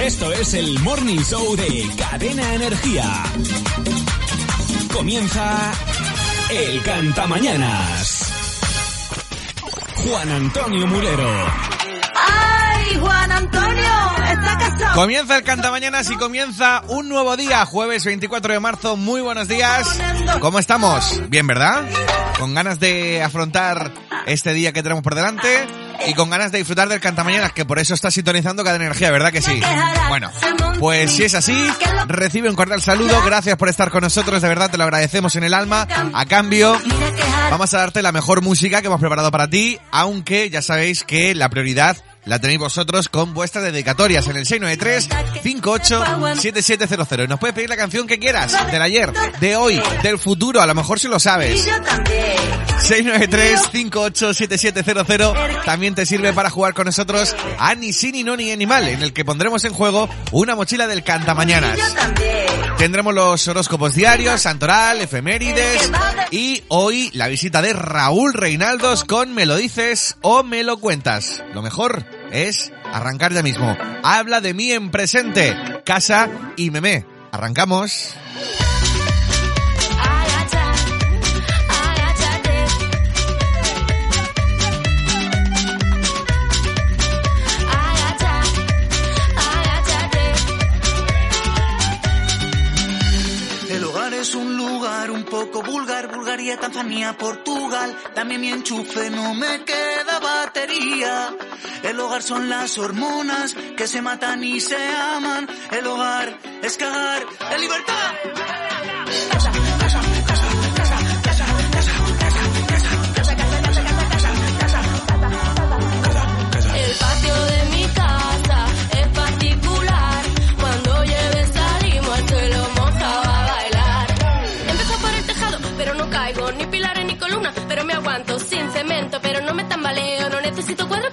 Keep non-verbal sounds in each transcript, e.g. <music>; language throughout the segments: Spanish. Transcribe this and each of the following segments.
Esto es el Morning Show de Cadena Energía. Comienza el Cantamañanas. Juan Antonio Mulero. ¡Ay, Juan Antonio! ¡Está casado! Comienza el Cantamañanas y comienza un nuevo día, jueves 24 de marzo. Muy buenos días. ¿Cómo estamos? Bien, ¿verdad? Con ganas de afrontar este día que tenemos por delante y con ganas de disfrutar del Cantamañanas, que por eso está sintonizando cada energía, ¿verdad que sí? Bueno, pues si es así, recibe un cordial saludo, gracias por estar con nosotros, de verdad te lo agradecemos en el alma. A cambio, vamos a darte la mejor música que hemos preparado para ti, aunque ya sabéis que la prioridad la tenéis vosotros con vuestras dedicatorias en el 693-58-7700. Y nos puedes pedir la canción que quieras, del ayer, de hoy, del futuro, a lo mejor si lo sabes. 693-587700 también te sirve para jugar con nosotros a Ni Sí Ni No Ni Animal, en el que pondremos en juego una mochila del Cantamañanas. Tendremos los horóscopos diarios, santoral, efemérides y hoy la visita de Raúl Reinaldos con Me lo dices o me lo cuentas. Lo mejor es arrancar ya mismo. Habla de mí en presente, casa y meme. Arrancamos. Poco vulgar, Bulgaria, Tanzania, Portugal. Dame mi enchufe, no me queda batería. El hogar son las hormonas que se matan y se aman. El hogar es cagar en libertad. Pero me aguanto. Sin cemento, pero no me tambaleo. No necesito cuadros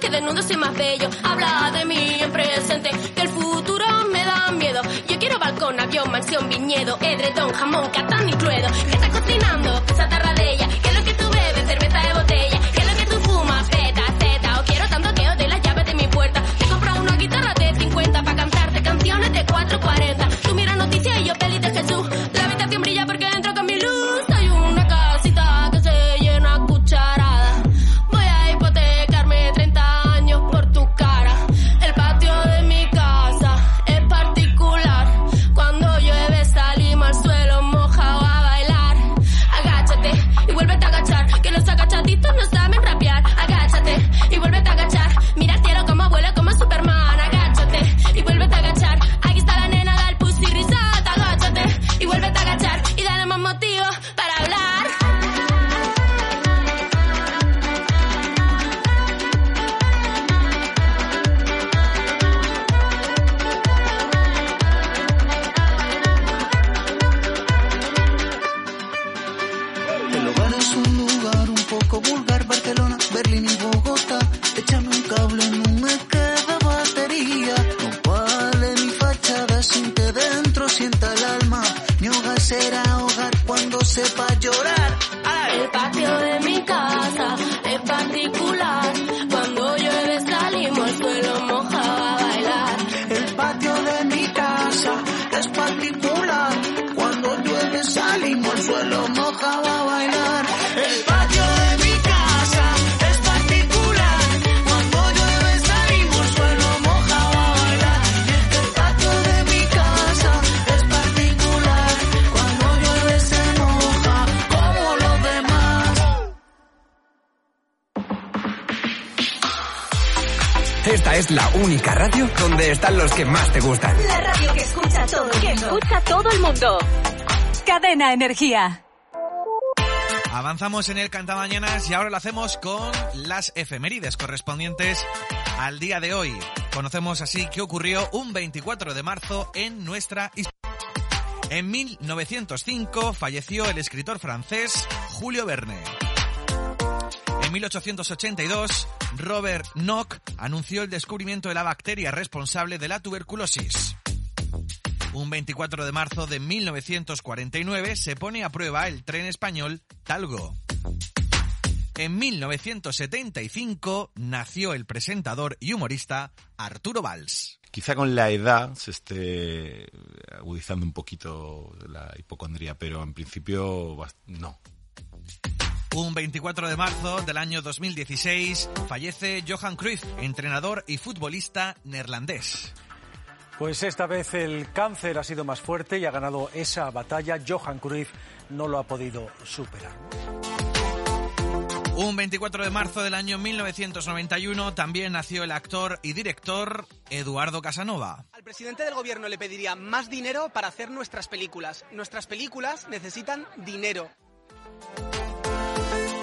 Energía. Avanzamos en el Cantamañanas y ahora lo hacemos con las efemérides correspondientes al día de hoy. Conocemos así qué ocurrió un 24 de marzo en nuestra historia. En 1905 falleció el escritor francés Julio Verne. En 1882, Robert Nock anunció el descubrimiento de la bacteria responsable de la tuberculosis. Un 24 de marzo de 1949 se pone a prueba el tren español Talgo. En 1975 nació el presentador y humorista Arturo Valls. Quizá con la edad se esté agudizando un poquito la hipocondría, pero en principio no. Un 24 de marzo del año 2016 fallece Johan Cruyff, entrenador y futbolista neerlandés. Pues esta vez el cáncer ha sido más fuerte y ha ganado esa batalla. Johan Cruyff no lo ha podido superar. Un 24 de marzo del año 1991 también nació el actor y director Eduardo Casanova. Al presidente del gobierno le pediría más dinero para hacer nuestras películas. Nuestras películas necesitan dinero.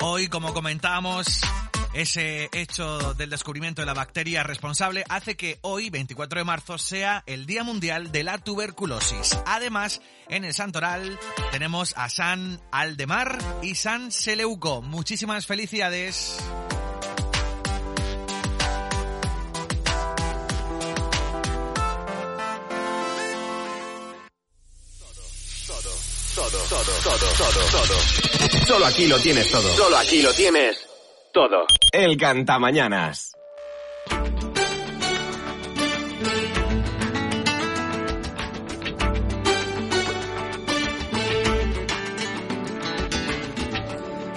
Hoy, como comentábamos, ese hecho del descubrimiento de la bacteria responsable hace que hoy, 24 de marzo, sea el Día Mundial de la Tuberculosis. Además, en el Santoral tenemos a San Aldemar y San Seleuco. Muchísimas felicidades. Todo, todo, todo, todo, todo. Solo aquí lo tienes todo. Solo aquí lo tienes todo. El Cantamañanas.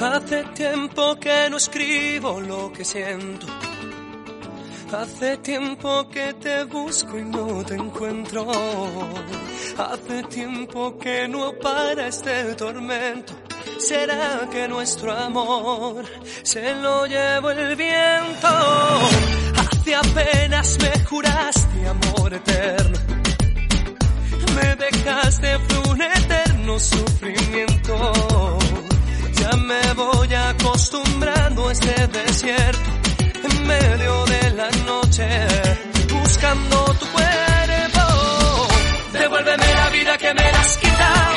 Hace tiempo que no escribo lo que siento. Hace tiempo que te busco y no te encuentro. Hace tiempo que no para este tormento. ¿Será que nuestro amor se lo llevó el viento? Hace apenas me juraste amor eterno. Me dejaste fue un eterno sufrimiento. Ya me voy acostumbrando a este desierto en medio de la noche, buscando tu cuerpo. Devuélveme la vida que me has quitado,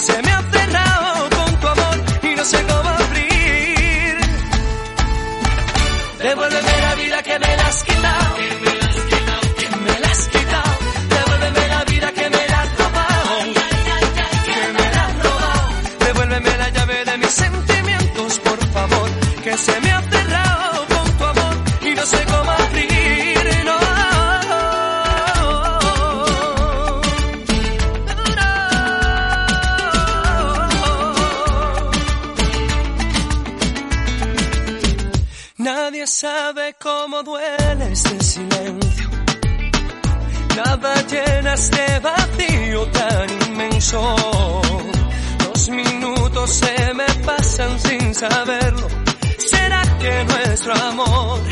se me ha cerrado con tu amor y no sé cómo abrir. Devuélveme la vida que me la has quitado. Saberlo. ¿Será que nuestro amor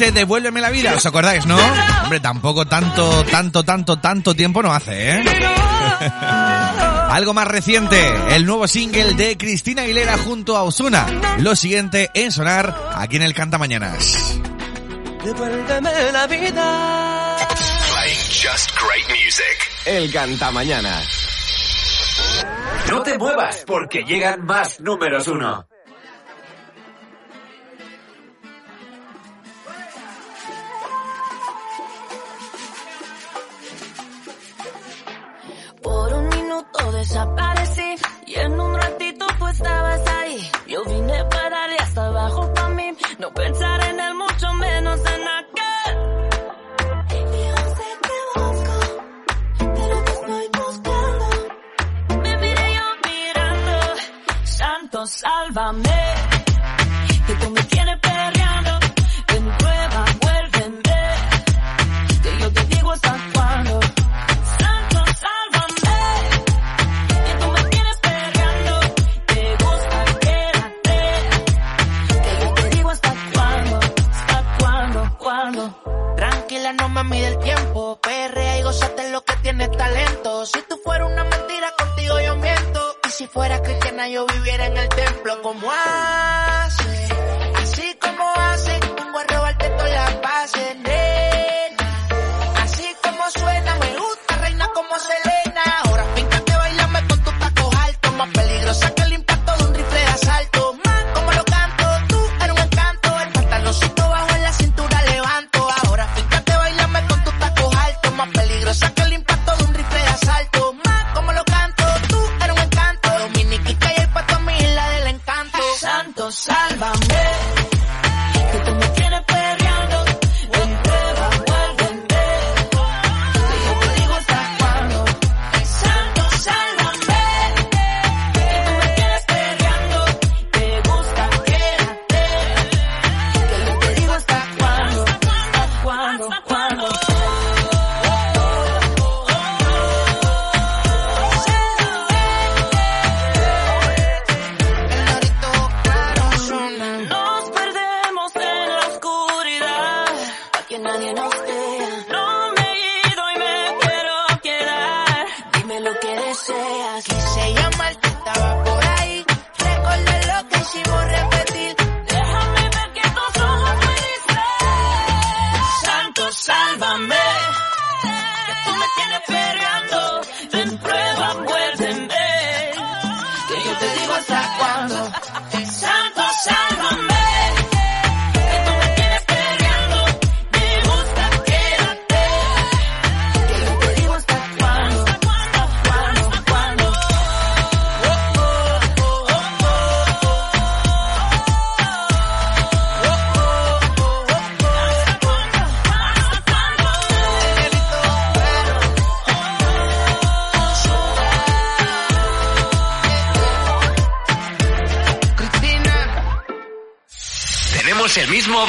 este Devuélveme la vida. ¿Os acordáis, no? Hombre, tampoco tanto, tanto, tanto, tanto tiempo no hace, ¿eh? <laughs> Algo más reciente, el nuevo single de Cristina Aguilera junto a Osuna. Lo siguiente en sonar aquí en el Canta Mañanas. Devuélveme la vida. Playing just great music. El Cantamañanas. No te muevas porque llegan más números uno.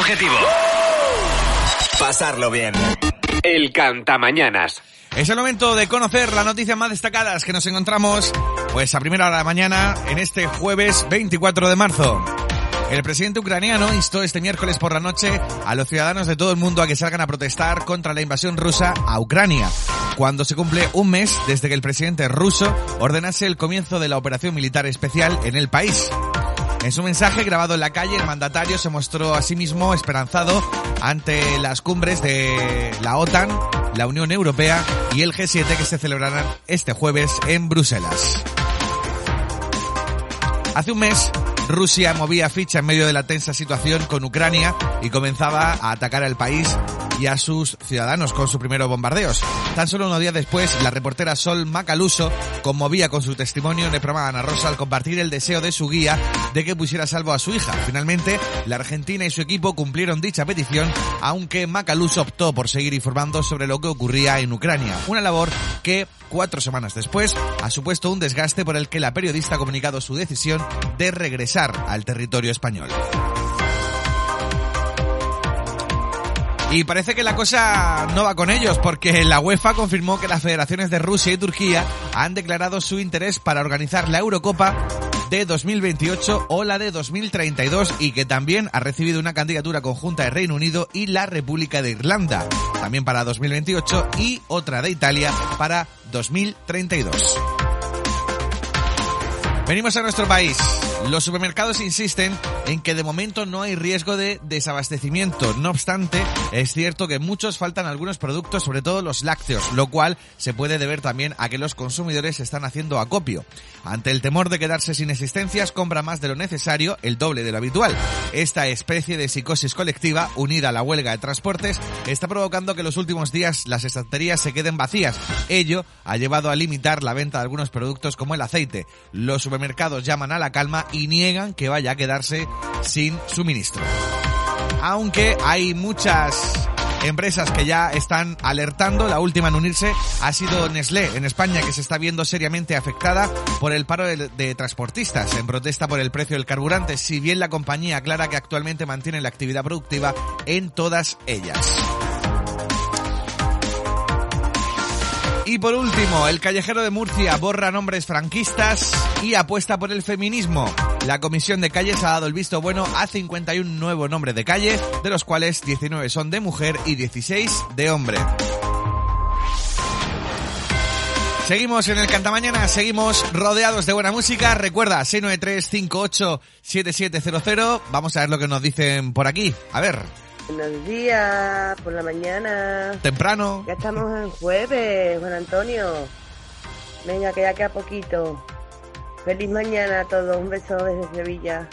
Objetivo. Pasarlo bien. El Cantamañanas. Es el momento de conocer las noticias más destacadas que nos encontramos, pues a primera hora de la mañana, en este jueves 24 de marzo. El presidente ucraniano instó este miércoles por la noche a los ciudadanos de todo el mundo a que salgan a protestar contra la invasión rusa a Ucrania, cuando se cumple un mes desde que el presidente ruso ordenase el comienzo de la operación militar especial en el país. En su mensaje grabado en la calle, el mandatario se mostró a sí mismo esperanzado ante las cumbres de la OTAN, la Unión Europea y el G7 que se celebrarán este jueves en Bruselas. Hace un mes, Rusia movía ficha en medio de la tensa situación con Ucrania y comenzaba a atacar al país y a sus ciudadanos con sus primeros bombardeos. Tan solo unos días después, la reportera Sol Macaluso conmovía con su testimonio en el Ana Rosa al compartir el deseo de su guía de que pusiera a salvo a su hija. Finalmente, la Argentina y su equipo cumplieron dicha petición, aunque Macaluso optó por seguir informando sobre lo que ocurría en Ucrania. Una labor que, cuatro semanas después, ha supuesto un desgaste por el que la periodista ha comunicado su decisión de regresar al territorio español. Y parece que la cosa no va con ellos, porque la UEFA confirmó que las federaciones de Rusia y Turquía han declarado su interés para organizar la Eurocopa de 2028 o la de 2032 y que también ha recibido una candidatura conjunta de Reino Unido y la República de Irlanda, también para 2028 y otra de Italia para 2032. Venimos a nuestro país. Los supermercados insisten en que de momento no hay riesgo de desabastecimiento. No obstante, es cierto que muchos faltan algunos productos, sobre todo los lácteos, lo cual se puede deber también a que los consumidores están haciendo acopio. Ante el temor de quedarse sin existencias, compra más de lo necesario, el doble de lo habitual. Esta especie de psicosis colectiva, unida a la huelga de transportes, está provocando que los últimos días las estanterías se queden vacías. Ello ha llevado a limitar la venta de algunos productos como el aceite. Los supermercados llaman a la calma y niegan que vaya a quedarse sin suministro. Aunque hay muchas empresas que ya están alertando. La última en unirse ha sido Nestlé en España, que se está viendo seriamente afectada por el paro de, de, transportistas en protesta por el precio del carburante, si bien la compañía aclara que actualmente mantiene la actividad productiva en todas ellas. Y por último, el callejero de Murcia borra nombres franquistas y apuesta por el feminismo. La Comisión de Calles ha dado el visto bueno a 51 nuevos nombres de calle, de los cuales 19 son de mujer y 16 de hombre. Seguimos en el Cantamañana, seguimos rodeados de buena música. Recuerda, 693-58-7700. Vamos a ver lo que nos dicen por aquí. A ver. Buenos días, por la mañana. Temprano. Ya estamos en jueves, Juan Antonio. Venga, que ya queda poquito. Feliz mañana a todos. Un beso desde Sevilla.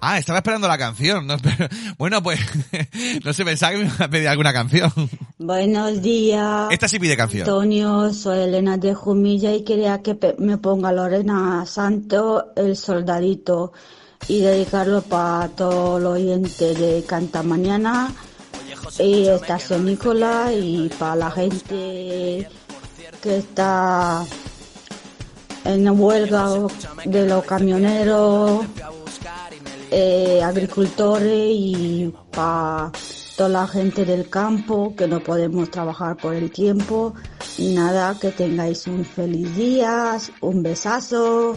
Ah, estaba esperando la canción. No, <laughs> pero, bueno, pues <laughs> no sé, pensaba que me iba a pedir alguna canción. Buenos días. Esta sí pide canción. Antonio, soy Elena de Jumilla y quería que me ponga Lorena Santo, el soldadito, y dedicarlo para todos los oyentes de Canta Mañana y Estación Nicola y para la gente que está en huelga de los camioneros, eh, agricultores y para toda la gente del campo que no podemos trabajar por el tiempo. Nada, que tengáis un feliz día, un besazo.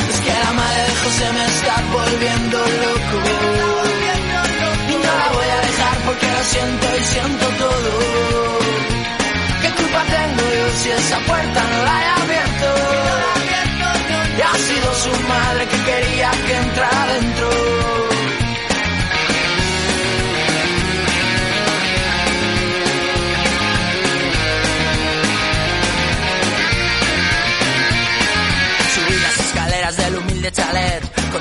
Madre de José me está volviendo loco. Y no la voy a dejar porque lo siento y siento todo. ¿Qué culpa tengo yo si esa puerta no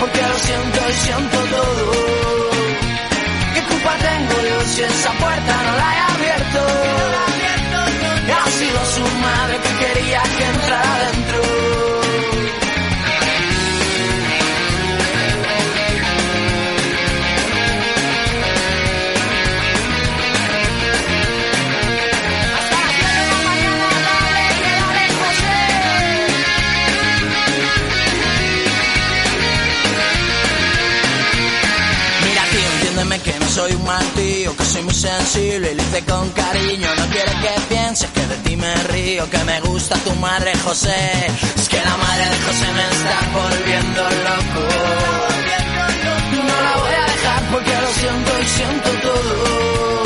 Porque lo siento y siento todo. ¿Qué culpa tengo yo si esa puerta no la he abierto? Ha sido su madre que quería que entrara adentro. muy sensible y lo hice con cariño. No quiero que pienses que de ti me río, que me gusta tu madre José. Es que la madre de José me está volviendo loco. No la voy a dejar porque lo siento y siento todo.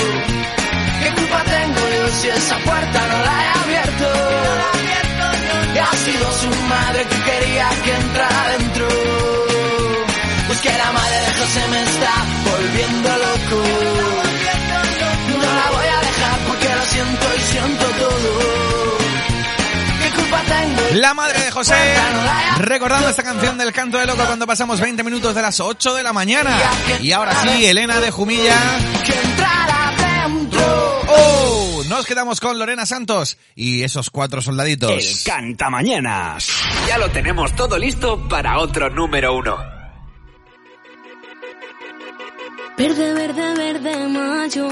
¿Qué culpa tengo yo si esa puerta no la he abierto? Y ha sido su madre que quería que entrara dentro. Pues la madre de José me está volviendo loco siento y siento todo. La madre de José, recordando esta canción del canto de loco cuando pasamos 20 minutos de las 8 de la mañana. Y ahora sí, Elena de Jumilla. Oh, nos quedamos con Lorena Santos y esos cuatro soldaditos. El canta mañanas. Ya lo tenemos todo listo para otro número uno. Verde, verde, verde, mayo.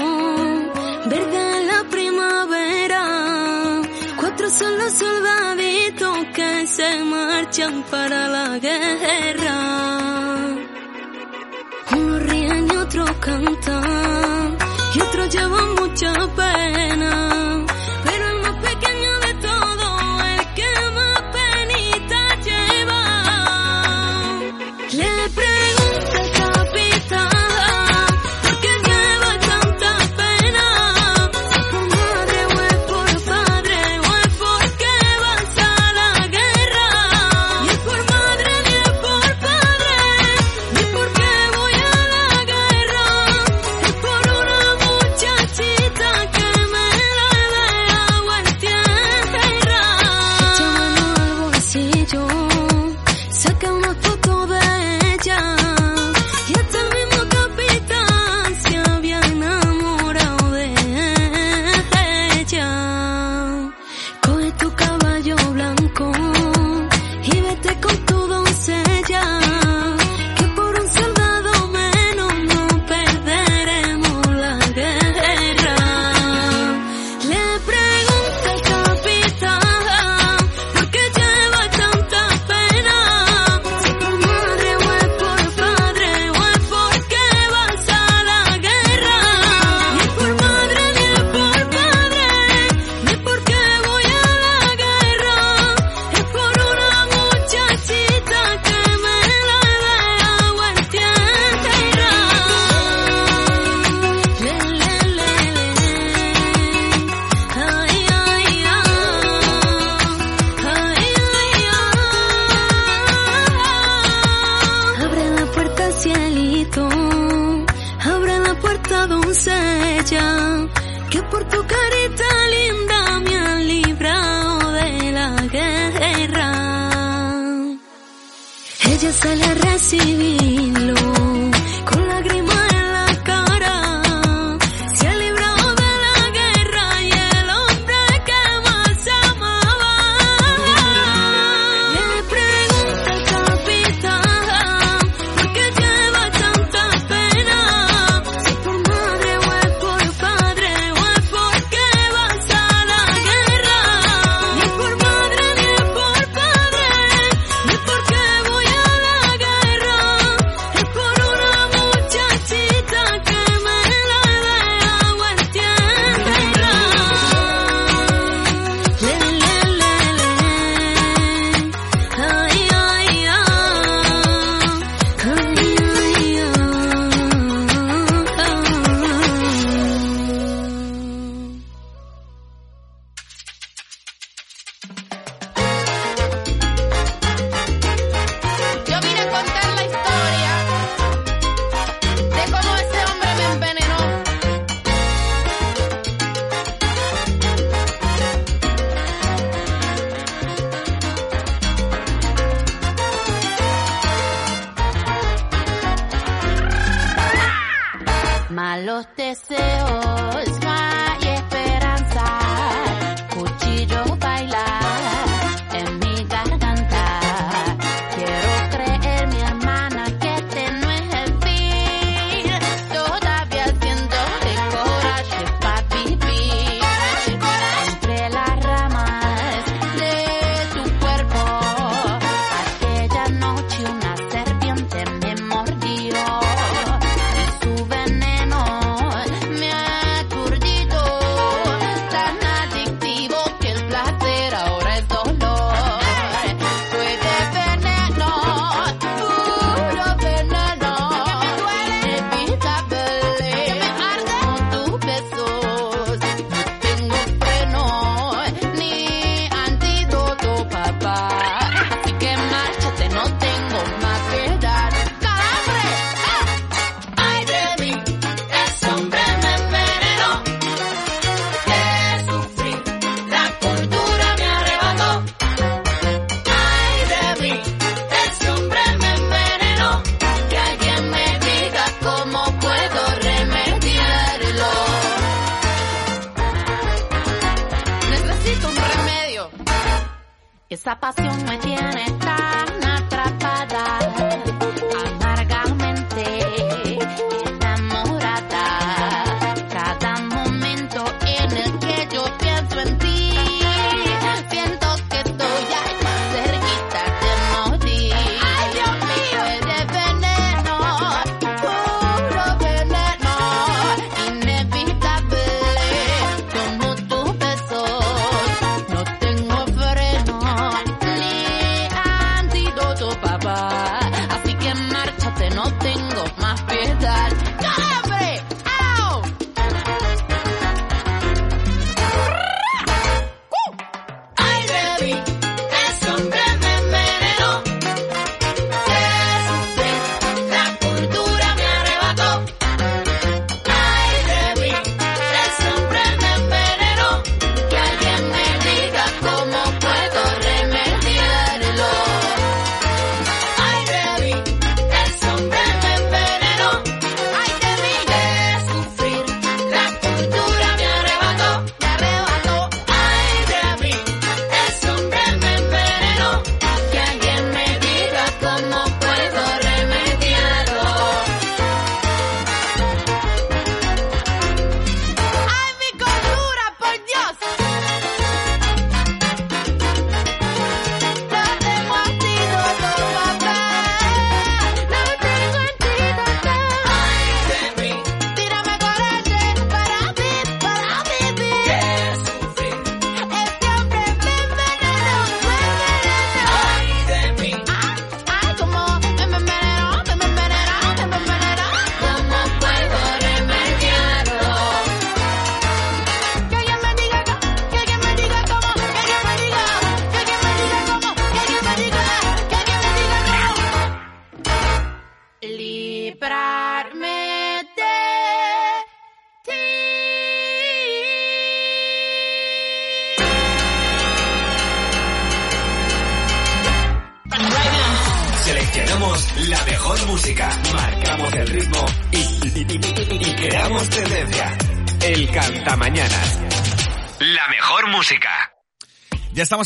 Verde la Cuatro son los soldaditos que se marchan para la guerra. Uno ríen y otro cantan, y otro llevan mucha pena.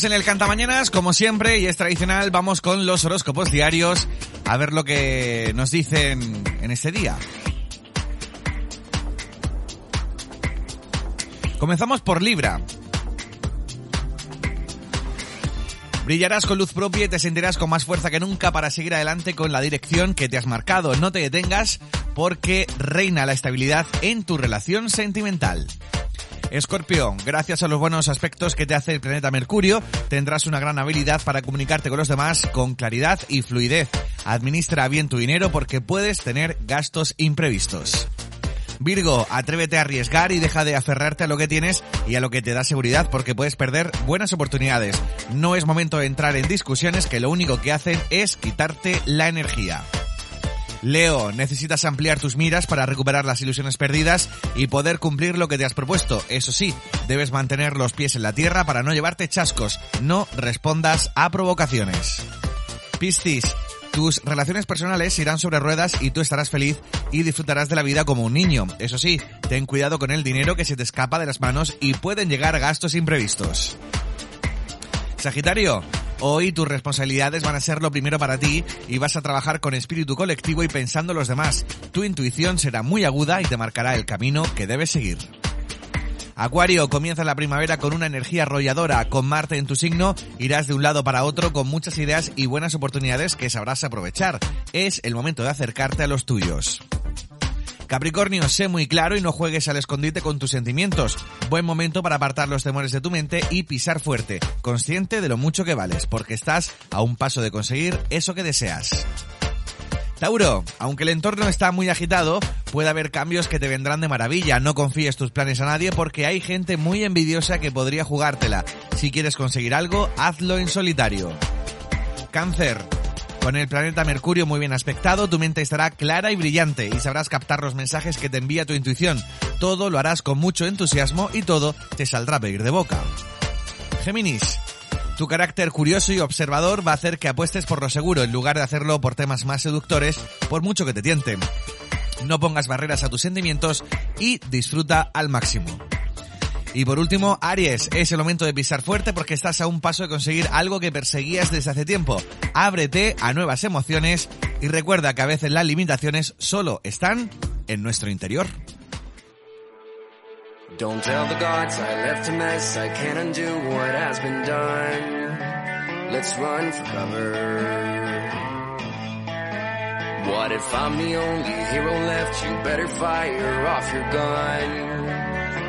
En el Cantamañanas, como siempre, y es tradicional, vamos con los horóscopos diarios a ver lo que nos dicen en este día. Comenzamos por Libra. Brillarás con luz propia y te sentirás con más fuerza que nunca para seguir adelante con la dirección que te has marcado. No te detengas porque reina la estabilidad en tu relación sentimental. Escorpión, gracias a los buenos aspectos que te hace el planeta Mercurio, tendrás una gran habilidad para comunicarte con los demás con claridad y fluidez. Administra bien tu dinero porque puedes tener gastos imprevistos. Virgo, atrévete a arriesgar y deja de aferrarte a lo que tienes y a lo que te da seguridad porque puedes perder buenas oportunidades. No es momento de entrar en discusiones que lo único que hacen es quitarte la energía. Leo, necesitas ampliar tus miras para recuperar las ilusiones perdidas y poder cumplir lo que te has propuesto. Eso sí, debes mantener los pies en la tierra para no llevarte chascos. No respondas a provocaciones. Piscis, tus relaciones personales irán sobre ruedas y tú estarás feliz y disfrutarás de la vida como un niño. Eso sí, ten cuidado con el dinero que se te escapa de las manos y pueden llegar gastos imprevistos. Sagitario, hoy tus responsabilidades van a ser lo primero para ti y vas a trabajar con espíritu colectivo y pensando en los demás. Tu intuición será muy aguda y te marcará el camino que debes seguir. Acuario, comienza la primavera con una energía arrolladora. Con Marte en tu signo, irás de un lado para otro con muchas ideas y buenas oportunidades que sabrás aprovechar. Es el momento de acercarte a los tuyos. Capricornio, sé muy claro y no juegues al escondite con tus sentimientos. Buen momento para apartar los temores de tu mente y pisar fuerte, consciente de lo mucho que vales, porque estás a un paso de conseguir eso que deseas. Tauro, aunque el entorno está muy agitado, puede haber cambios que te vendrán de maravilla. No confíes tus planes a nadie porque hay gente muy envidiosa que podría jugártela. Si quieres conseguir algo, hazlo en solitario. Cáncer. Con el planeta Mercurio muy bien aspectado, tu mente estará clara y brillante y sabrás captar los mensajes que te envía tu intuición. Todo lo harás con mucho entusiasmo y todo te saldrá a pedir de boca. Géminis. Tu carácter curioso y observador va a hacer que apuestes por lo seguro en lugar de hacerlo por temas más seductores, por mucho que te tienten. No pongas barreras a tus sentimientos y disfruta al máximo. Y por último, Aries, es el momento de pisar fuerte porque estás a un paso de conseguir algo que perseguías desde hace tiempo. Ábrete a nuevas emociones y recuerda que a veces las limitaciones solo están en nuestro interior. Don't tell the gods I left a mess. I can't undo what has been done. Let's run for cover. What if I'm the only hero left? You better fire off your gun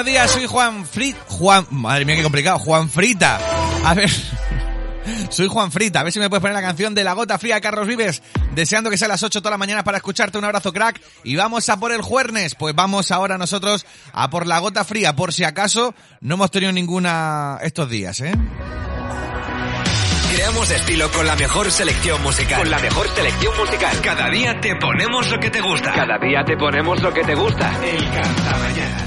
Buenos días, soy Juan Frit... Juan... Madre mía, qué complicado. Juan Frita. A ver... <laughs> Soy Juan Frita. A ver si me puedes poner la canción de La Gota Fría de Carlos Vives. Deseando que sea a las 8 toda la mañana para escucharte. Un abrazo, crack. Y vamos a por el jueves. Pues vamos ahora nosotros a por La Gota Fría. Por si acaso no hemos tenido ninguna estos días, ¿eh? Creamos estilo con la mejor selección musical. Con la mejor selección musical. Cada día te ponemos lo que te gusta. Cada día te ponemos lo que te gusta. El. Acordate,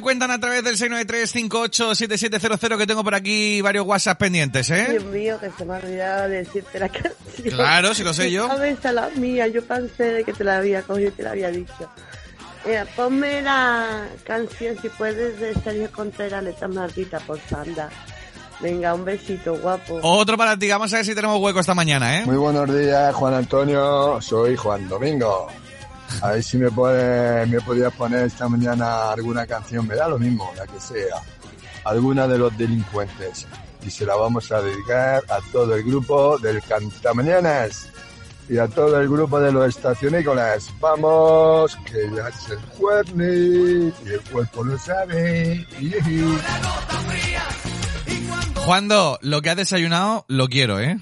me cuentan a través del 693-587700 que tengo por aquí varios WhatsApp pendientes, ¿eh? Dios mío, que se me ha olvidado de decirte la <laughs> canción. Claro, si lo sé yo. La mía, yo pensé de que te la había cogido y te la había dicho. Mira, ponme la canción, si puedes, de Sergio Contreras, letra maldita, por Sanda. Venga, un besito, guapo. Otro para ti, vamos a ver si tenemos hueco esta mañana, ¿eh? Muy buenos días, Juan Antonio. Soy Juan Domingo. A ver si me, puede, me podías poner esta mañana alguna canción, me da lo mismo, la que sea. Alguna de los delincuentes. Y se la vamos a dedicar a todo el grupo del Cantamañanas y a todo el grupo de los estacionícolas. Vamos, que ya es el jueves y el cuerpo lo sabe. Juando, lo que has desayunado, lo quiero, ¿eh?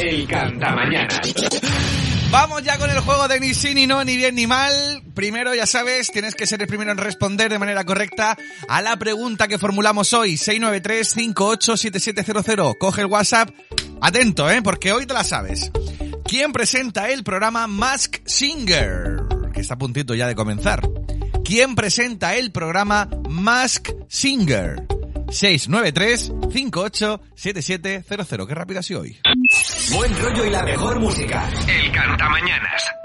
El Cantamañanas. Vamos ya con el juego de ni sí ni no, ni bien ni mal. Primero, ya sabes, tienes que ser el primero en responder de manera correcta a la pregunta que formulamos hoy. 693-587700. Coge el WhatsApp. Atento, ¿eh? Porque hoy te la sabes. ¿Quién presenta el programa Mask Singer? Que está a puntito ya de comenzar. ¿Quién presenta el programa Mask Singer? 693-587700. Qué rápido sido hoy. Buen rollo y la mejor música. El Cantamañanas. How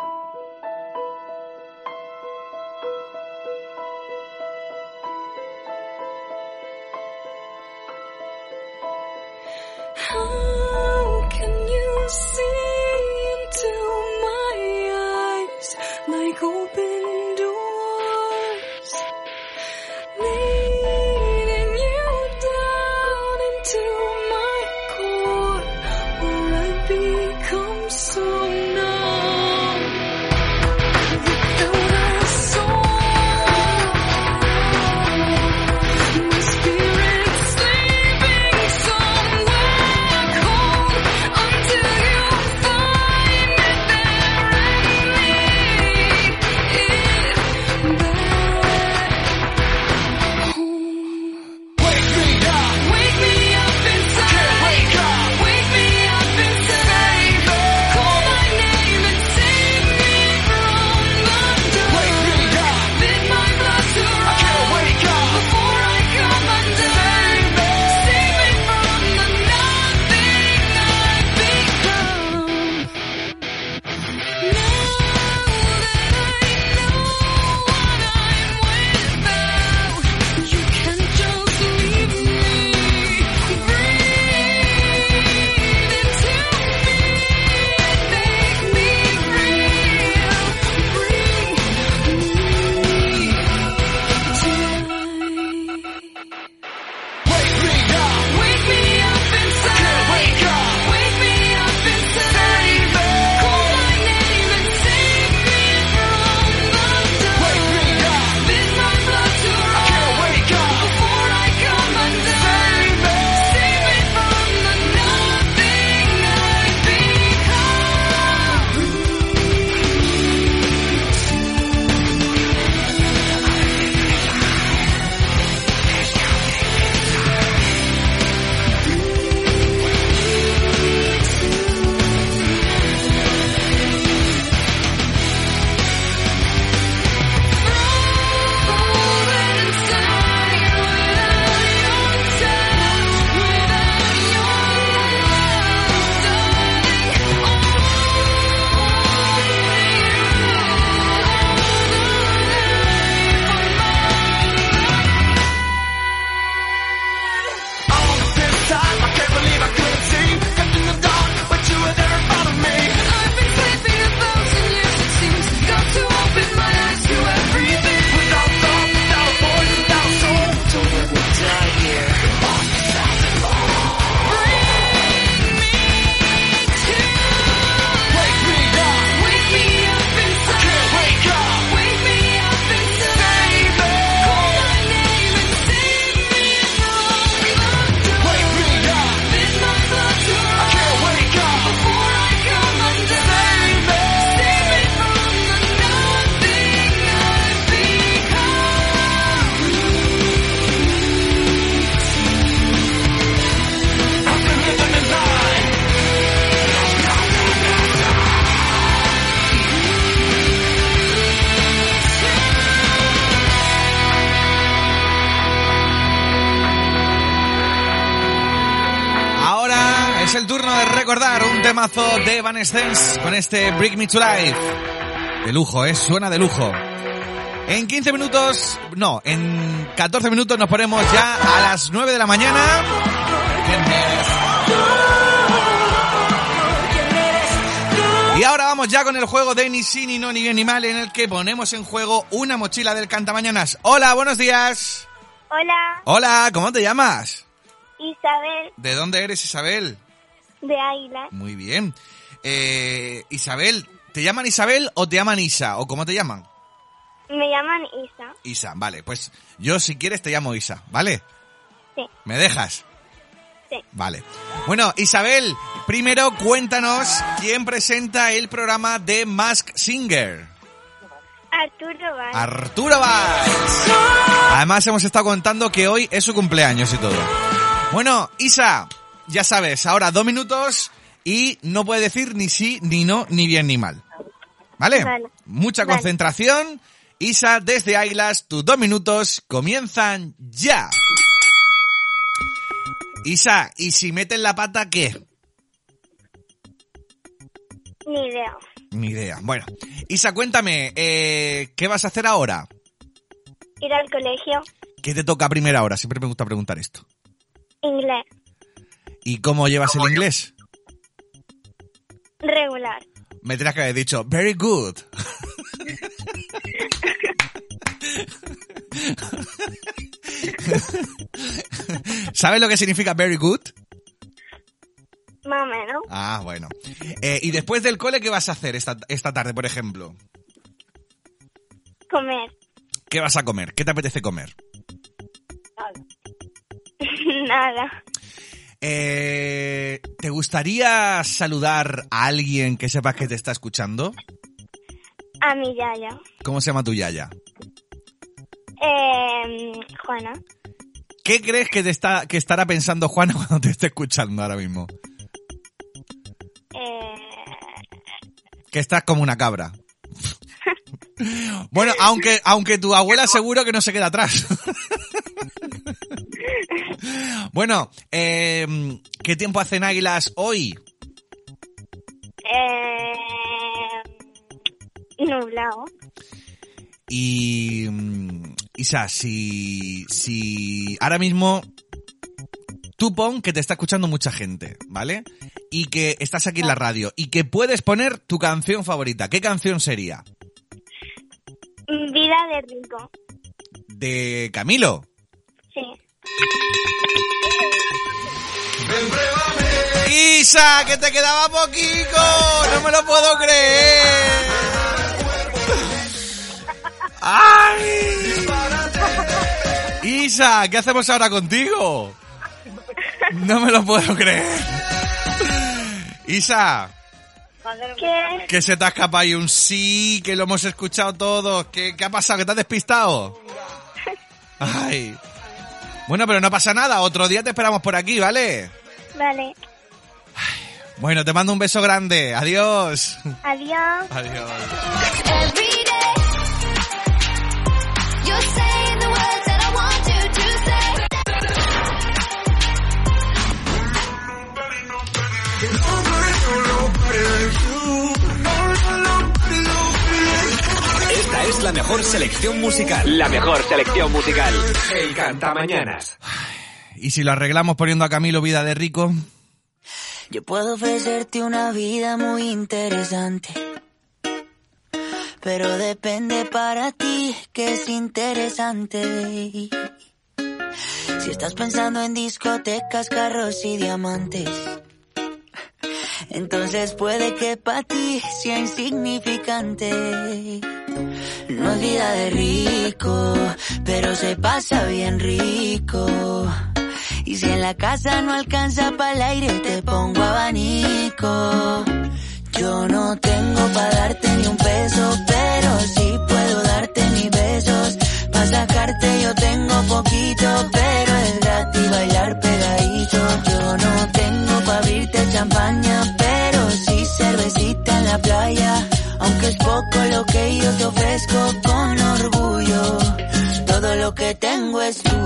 de Evanescence con este Bring Me to Life. De lujo, ¿eh? Suena de lujo. En 15 minutos, no, en 14 minutos nos ponemos ya a las 9 de la mañana. Y ahora vamos ya con el juego de ni sí, ni no, ni bien, ni mal, en el que ponemos en juego una mochila del Cantamañanas. Hola, buenos días. Hola, Hola, ¿cómo te llamas? Isabel ¿De dónde eres, Isabel? de Águila. Muy bien. Eh, Isabel, ¿te llaman Isabel o te llaman Isa? ¿O cómo te llaman? Me llaman Isa. Isa, vale. Pues yo si quieres te llamo Isa, ¿vale? Sí. ¿Me dejas? Sí. Vale. Bueno, Isabel, primero cuéntanos quién presenta el programa de Mask Singer. Arturo Valls. Arturo Valls. Además hemos estado contando que hoy es su cumpleaños y todo. Bueno, Isa, ya sabes, ahora dos minutos y no puede decir ni sí, ni no, ni bien, ni mal. ¿Vale? Vale. Mucha Vale. concentración. Isa, desde Águilas, tus dos minutos comienzan ya. Isa, ¿y si metes la pata qué? Ni idea. Ni idea. Bueno, Isa, cuéntame, eh, ¿qué vas a hacer ahora? Ir al colegio. ¿Qué te toca a primera hora? Siempre me gusta preguntar esto. Inglés. ¿Y cómo llevas el inglés? Regular. Me tendrías que haber dicho, very good. ¿Sabes lo que significa very good? Más o menos. Ah, bueno. Eh, ¿Y después del cole qué vas a hacer esta, esta tarde, por ejemplo? Comer. ¿Qué vas a comer? ¿Qué te apetece comer? Nada. <laughs> Eh, ¿Te gustaría saludar a alguien que sepas que te está escuchando? A mi yaya. ¿Cómo se llama tu yaya? Eh, Juana. ¿Qué crees que te está que estará pensando Juana <laughs> cuando te esté escuchando ahora mismo? Eh, Que estás como una cabra. <laughs> Bueno, aunque aunque tu abuela seguro que no se queda atrás. <laughs> Bueno, eh, ¿qué tiempo hacen águilas hoy? eh, nublado. Y mm, Isa, si si ahora mismo tú pon que te está escuchando mucha gente, ¿vale? Y que estás aquí en la radio y que puedes poner tu canción favorita. ¿Qué canción sería? Vida de rico. De Camilo. Sí. Isa, que te quedaba poquito, no me lo puedo creer. ¡Ay! Isa, ¿qué hacemos ahora contigo? No me lo puedo creer. Isa, ¿Qué? que se te ha escapado ahí un sí, que lo hemos escuchado todos. ¿Qué, qué ha pasado? ¿Que te has despistado? <laughs> Ay. Bueno, pero no pasa nada. Otro día te esperamos por aquí, ¿vale? Vale. Bueno, te mando un beso grande. Adiós. Adiós. Adiós. Es la mejor selección musical. La mejor selección musical. El Cantamañanas. ¿Y si lo arreglamos poniendo a Camilo vida de rico? Yo puedo ofrecerte una vida muy interesante. Pero depende para ti que es interesante. Si estás pensando en discotecas, carros y diamantes. Entonces puede que para ti sea insignificante. No es vida de rico, pero se pasa bien rico. Y si en la casa no alcanza para el aire, te pongo abanico. Yo no tengo para darte Aunque es poco lo que yo te ofrezco con orgullo, todo lo que tengo es tuyo.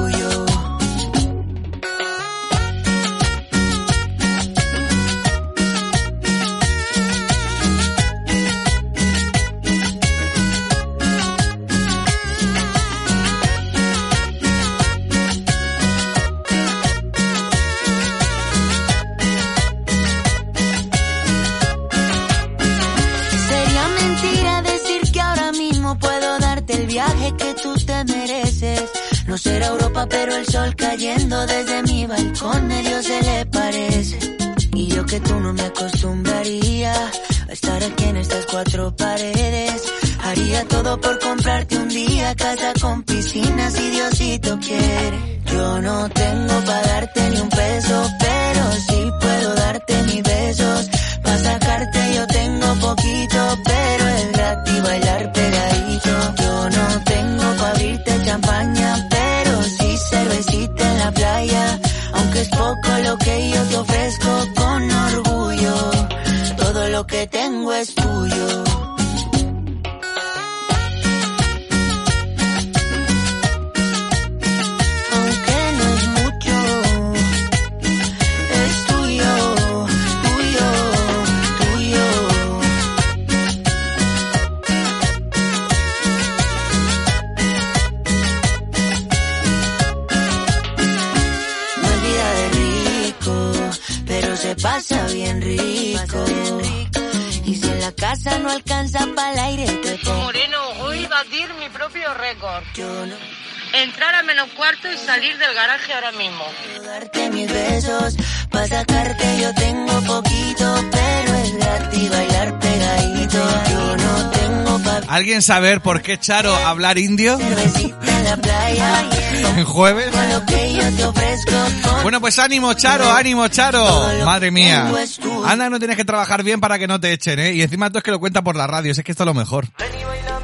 ¿Alguien saber por qué Charo hablar indio en jueves? Bueno, pues ánimo, Charo, ánimo, Charo. Madre mía. Anda, no tienes que trabajar bien para que no te echen, ¿eh? Y encima tú es que lo cuenta por la radio, es que esto es lo mejor.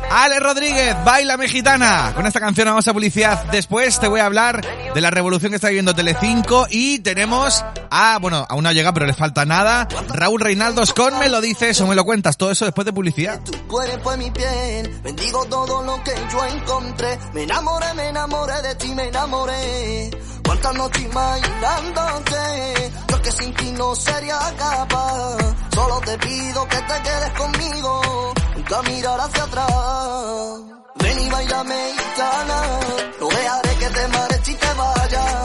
Ale Rodríguez, baila mexicana. Con esta canción vamos a publicidad. Después te voy a hablar de la revolución que está viviendo Telecinco y tenemos a, bueno, aún no ha llegado, pero le falta nada. Raúl Reinaldos con Me lo dices o me lo cuentas. Todo eso después de publicidad. cuerpo en mi piel, bendigo todo lo que yo encontré. Me enamoré, me enamoré de ti, me enamoré. Cuántas noches imaginándote, yo que sin ti no sería capaz. Solo te pido que te quedes conmigo, nunca mirar hacia atrás. Ven y baila mexicana, no dejaré que te mares y te vayas.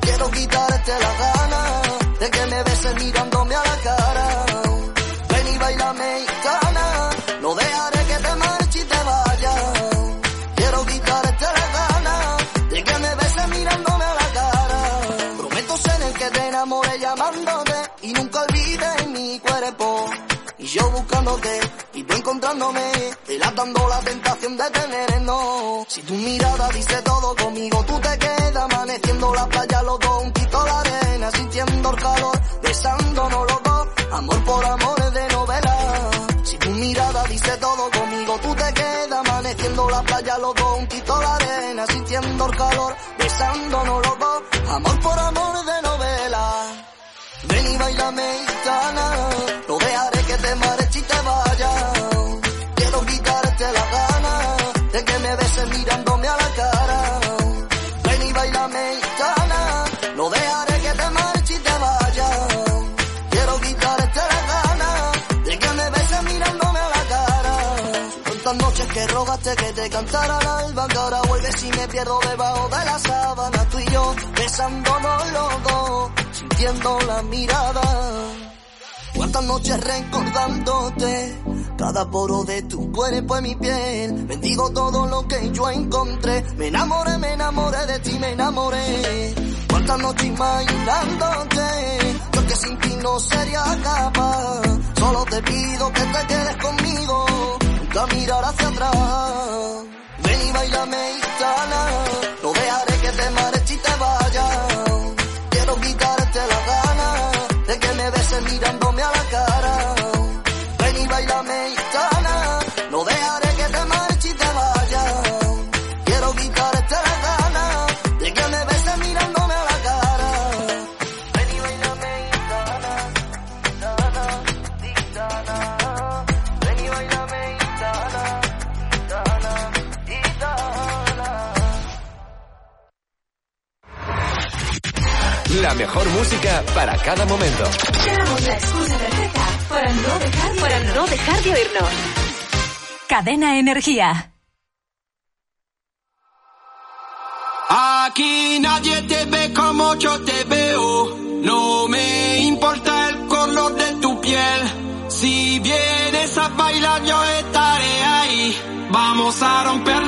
Quiero quitarte la gana de que me beses mirándome buscándote y tú encontrándome, delatando la tentación de tenernos. Si tu mirada dice todo conmigo, tú te quedas amaneciendo la playa, los dos, un la arena, sintiendo el calor, besándonos los dos, amor por amor es de novela. Si tu mirada dice todo conmigo, tú te quedas amaneciendo la playa, los dos, un la arena, sintiendo el calor, besándonos los dos, amor por amor es de novela. Ven y baila mexicana, beses mirándome a la cara. Ven y baila mexicana, no dejaré que te mares y te vayas. Quiero quitarte la gana de que me beses mirándome a la cara. Tantas noches que rogaste que te cantara al alba, que ahora vuelves y me pierdo debajo de la sábana. Tú y yo besándonos los dos, sintiendo la mirada. Cuántas noches recordándote, cada poro de tu cuerpo en mi piel. Bendigo todo lo que yo encontré. Me enamoré, me enamoré de ti, me enamoré. Cuántas noches imaginándote, yo que sin ti no sería capaz. Solo te pido que te quedes conmigo, nunca mirar hacia atrás. Ven y baila mexicana, no La mejor música para cada momento. Tenemos la excusa perfecta para no dejar, para no dejar de oírnos. Cadena Energía. Aquí nadie te ve como yo te veo. No me importa el color de tu piel. Si vienes a bailar yo estaré ahí. Vamos a romper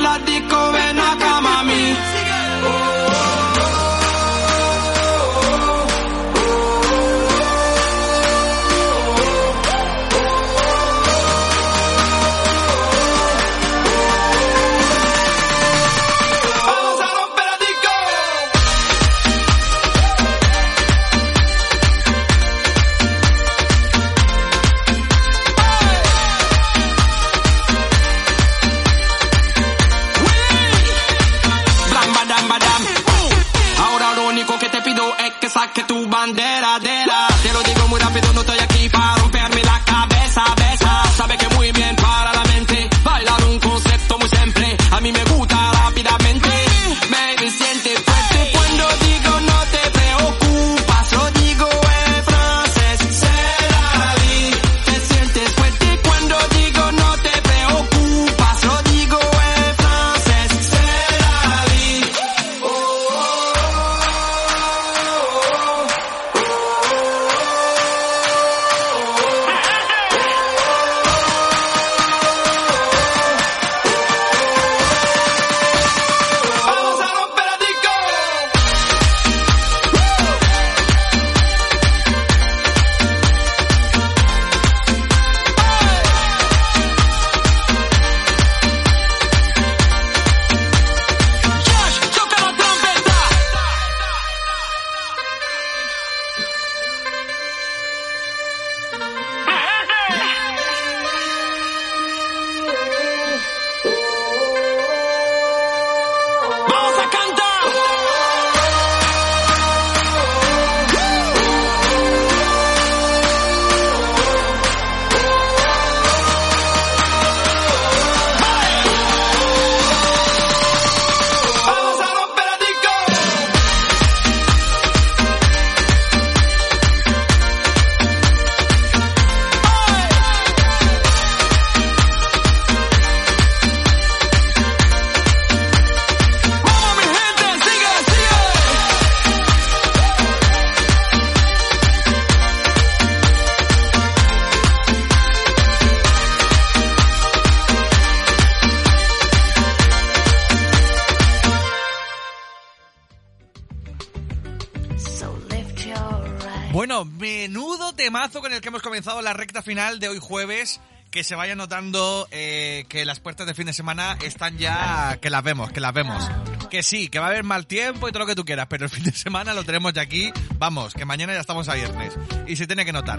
comenzado la recta final de hoy jueves. Que se vaya notando eh, que las puertas de fin de semana están ya, que las vemos, que las vemos. Que sí, que va a haber mal tiempo y todo lo que tú quieras, pero el fin de semana lo tenemos ya aquí. Vamos, que mañana ya estamos a viernes. Y se tiene que notar.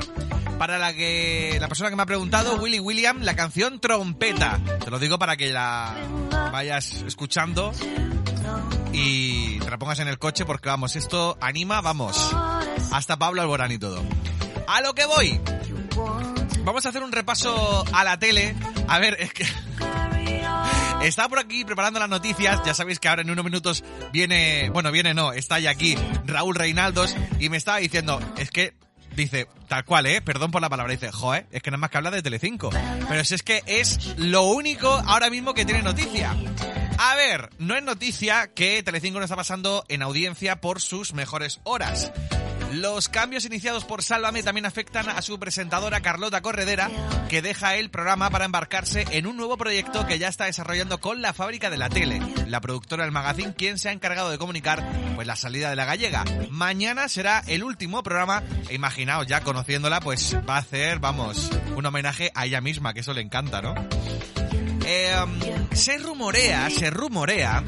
Para la que la persona que me ha preguntado, Willy William, la canción Trompeta. Te lo digo para que la vayas escuchando y te la pongas en el coche porque vamos, esto anima, vamos, hasta Pablo Alborán y todo. A lo que voy. Vamos a hacer un repaso a la tele. A ver, es que... <laughs> Estaba por aquí preparando las noticias. Ya sabéis que ahora en unos minutos viene, bueno, viene no, está ya aquí Raúl Reinaldos y me estaba diciendo, es que dice, tal cual, eh, perdón por la palabra, dice, joder, es que nada más que habla de Telecinco. Pero si es que es lo único ahora mismo que tiene noticia. A ver, no es noticia que Telecinco no está pasando en audiencia por sus mejores horas. Los cambios iniciados por Sálvame también afectan a su presentadora Carlota Corredera, que deja el programa para embarcarse en un nuevo proyecto que ya está desarrollando con la fábrica de la tele, la productora del magazine, quien se ha encargado de comunicar pues la salida de la gallega. Mañana será el último programa, e imaginaos ya conociéndola, pues va a hacer, vamos, un homenaje a ella misma, que eso le encanta, ¿no? Eh, se rumorea, se rumorea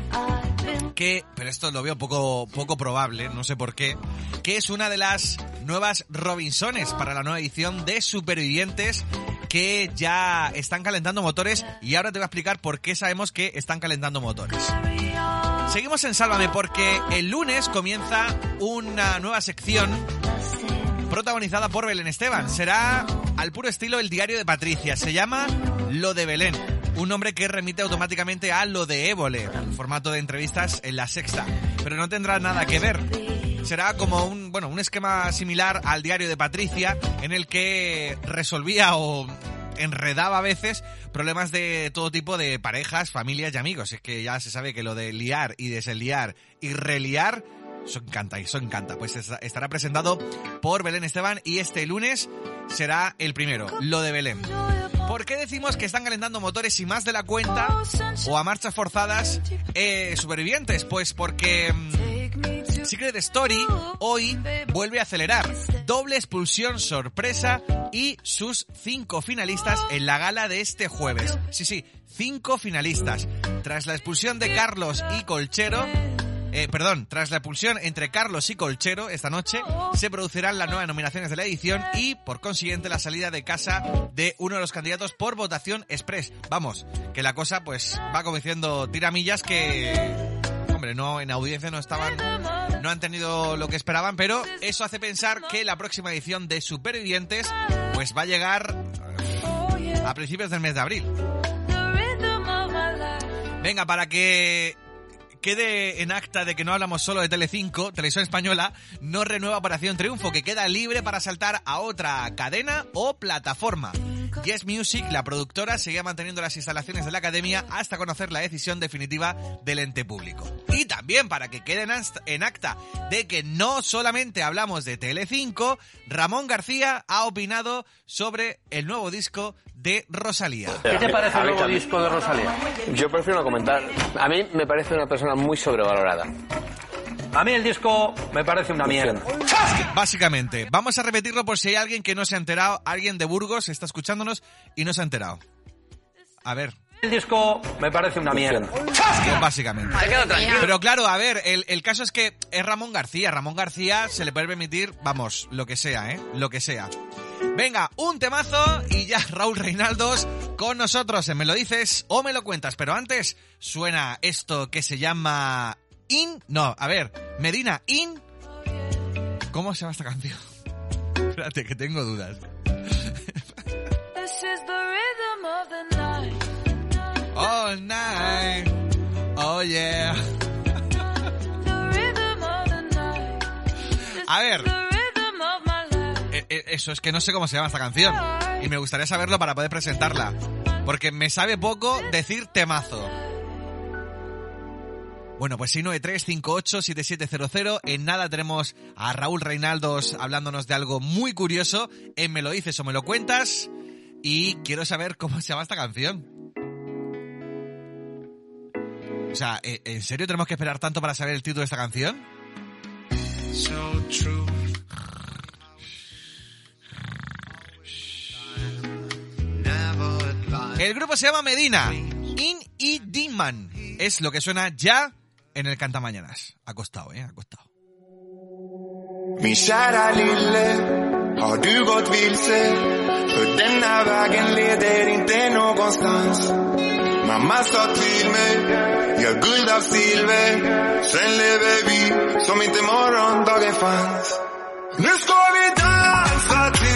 que, pero esto lo veo poco, poco probable, no sé por qué, que es una de las nuevas Robinsones para la nueva edición de Supervivientes que ya están calentando motores y ahora te voy a explicar por qué sabemos que están calentando motores. Seguimos en Sálvame porque el lunes comienza una nueva sección protagonizada por Belén Esteban. Será al puro estilo el diario de Patricia. Se llama Lo de Belén. Un nombre que remite automáticamente a Lo de Évole, un formato de entrevistas en la sexta. Pero no tendrá nada que ver. Será como un, bueno, un esquema similar al diario de Patricia, en el que resolvía o enredaba a veces problemas de todo tipo de parejas, familias y amigos. Es que ya se sabe que lo de liar y desliar y reliar eso encanta, eso encanta. Pues es- estará presentado por Belén Esteban y este lunes será el primero, lo de Belén. ¿Por qué decimos que están calentando motores y más de la cuenta o a marchas forzadas eh, supervivientes? Pues porque mm, Secret Story hoy vuelve a acelerar. Doble expulsión sorpresa y sus cinco finalistas en la gala de este jueves. Sí, sí, cinco finalistas. Tras la expulsión de Carlos y Colchero, eh, perdón, tras la expulsión entre Carlos y Colchero esta noche, se producirán las nuevas nominaciones de la edición y, por consiguiente, la salida de casa de uno de los candidatos por votación express. Vamos, que la cosa pues va como diciendo tiramillas que, hombre, no en audiencia no estaban, no han tenido lo que esperaban, pero eso hace pensar que la próxima edición de Supervivientes pues va a llegar eh, a principios del mes de abril. Venga, para que quede en acta de que no hablamos solo de Telecinco, Televisión Española no renueva Operación Triunfo, que queda libre para saltar a otra cadena o plataforma. Yes Music, la productora, seguía manteniendo las instalaciones de la academia hasta conocer la decisión definitiva del ente público. Y también para que quede en ast- en acta de que no solamente hablamos de Telecinco, Ramón García ha opinado sobre el nuevo disco de Rosalía. ¿Qué te parece el nuevo disco de Rosalía? Yo prefiero no comentar. A mí me parece una persona muy sobrevalorada. A mí el disco me parece una mierda. Básicamente, vamos a repetirlo por si hay alguien que no se ha enterado, alguien de Burgos está escuchándonos y no se ha enterado. A ver. El disco me parece una mierda. Pues básicamente. Pero claro, a ver, el, el caso es que es Ramón García. Ramón García se le puede permitir, vamos, lo que sea, ¿eh? Lo que sea. Venga, un temazo y ya Raúl Reinaldos con nosotros en Me lo dices o me lo cuentas. Pero antes suena esto que se llama In. No, a ver, Medina In. ¿Cómo se llama esta canción? <laughs> Espérate, que tengo dudas. All night. Oh yeah. A ver, eh, eh, eso es que no sé cómo se llama esta canción. Y me gustaría saberlo para poder presentarla. Porque me sabe poco decir temazo. Bueno, pues 693-587700. En nada tenemos a Raúl Reinaldos hablándonos de algo muy curioso. En Me lo dices o me lo cuentas. Y quiero saber cómo se llama esta canción. O sea, ¿e- ¿en serio tenemos que esperar tanto para saber el título de esta canción? So true. El grupo se llama Medina. In y Diman. Es lo que suena ya en el Cantamañanas. Ha costado, ¿eh? Ha costado. Min kära lille, har du gått vilse? För denna vägen leder inte någonstans. Mamma sa till mig, gör guld av silver. Sen lever vi som inte morgondagen fanns. Nu ska vi dansa till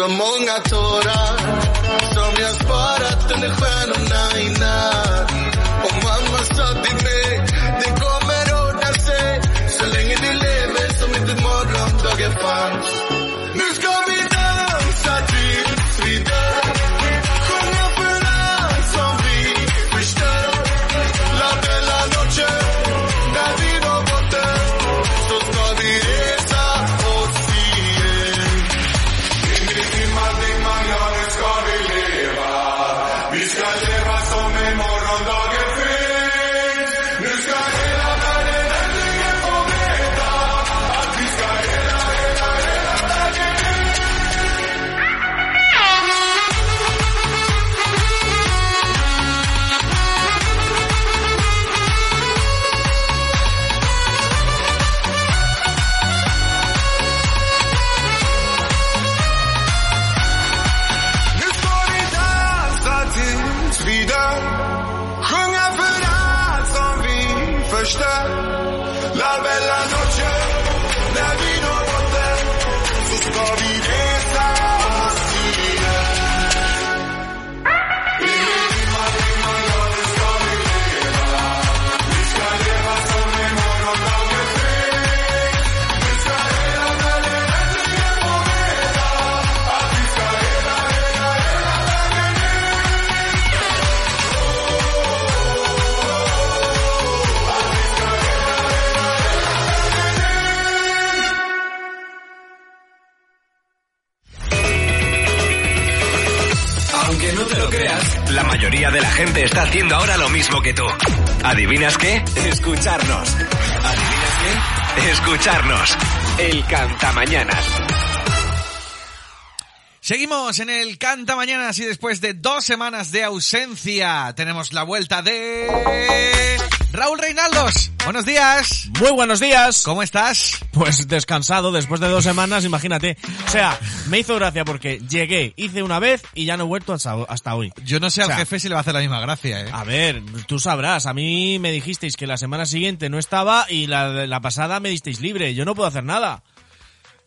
så många tårar som jag sparat under stjärnorna i natt. Och mamma sa till mig, det kommer ordna sig så länge du lever som inte morgondagen fanns. ¿Adivinas qué? Escucharnos. ¿Adivinas qué? Escucharnos. El Cantamañanas. Seguimos en el Canta Mañanas y después de dos semanas de ausencia tenemos la vuelta de Raúl Reinaldos. Buenos días. Muy buenos días. ¿Cómo estás? Pues descansado después de dos semanas, imagínate. O sea, me hizo gracia porque llegué, hice una vez y ya no he vuelto hasta, hasta hoy. Yo no sé O al sea, jefe si le va a hacer la misma gracia, ¿eh? A ver, tú sabrás, a mí me dijisteis que la semana siguiente no estaba y la, la pasada me disteis libre, yo no puedo hacer nada.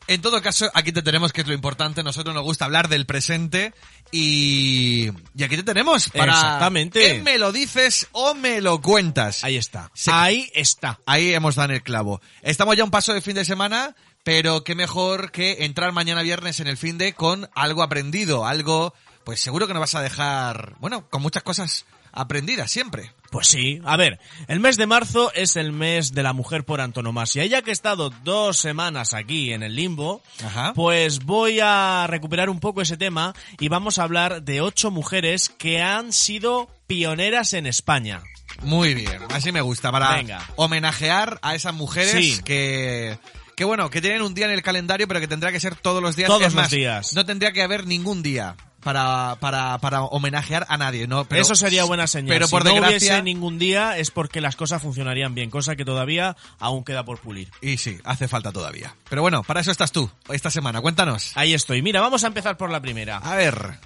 En todo caso, aquí te tenemos, que es lo importante. Nosotros nos gusta hablar del presente y, y aquí te tenemos para... Exactamente. ¿Qué me lo dices o me lo cuentas? Ahí está. Se- Ahí está. Ahí hemos dado en el clavo. Estamos ya a un paso de fin de semana, pero qué mejor que entrar mañana viernes en el fin de con algo aprendido, algo, pues seguro que nos vas a dejar, bueno, con muchas cosas aprendidas siempre. Pues sí, a ver, el mes de marzo es el mes de la mujer por antonomasia. Y ya que he estado dos semanas aquí en el limbo, pues voy a recuperar un poco ese tema y vamos a hablar de ocho mujeres que han sido pioneras en España. Muy bien, así me gusta, para Venga. homenajear a esas mujeres Sí. que, que bueno, que tienen un día en el calendario, pero que tendrá que ser todos los días. Todos Es los más, días. No tendría que haber ningún día para, para, para homenajear a nadie, ¿no? Pero- Eso sería buena señal. Pero si por no desgracia, hubiese ningún día es porque las cosas funcionarían bien, cosa que todavía aún queda por pulir. Y sí, hace falta todavía. Pero bueno, para eso estás tú, esta semana. Cuéntanos. Ahí estoy. Mira, vamos a empezar por la primera. A ver.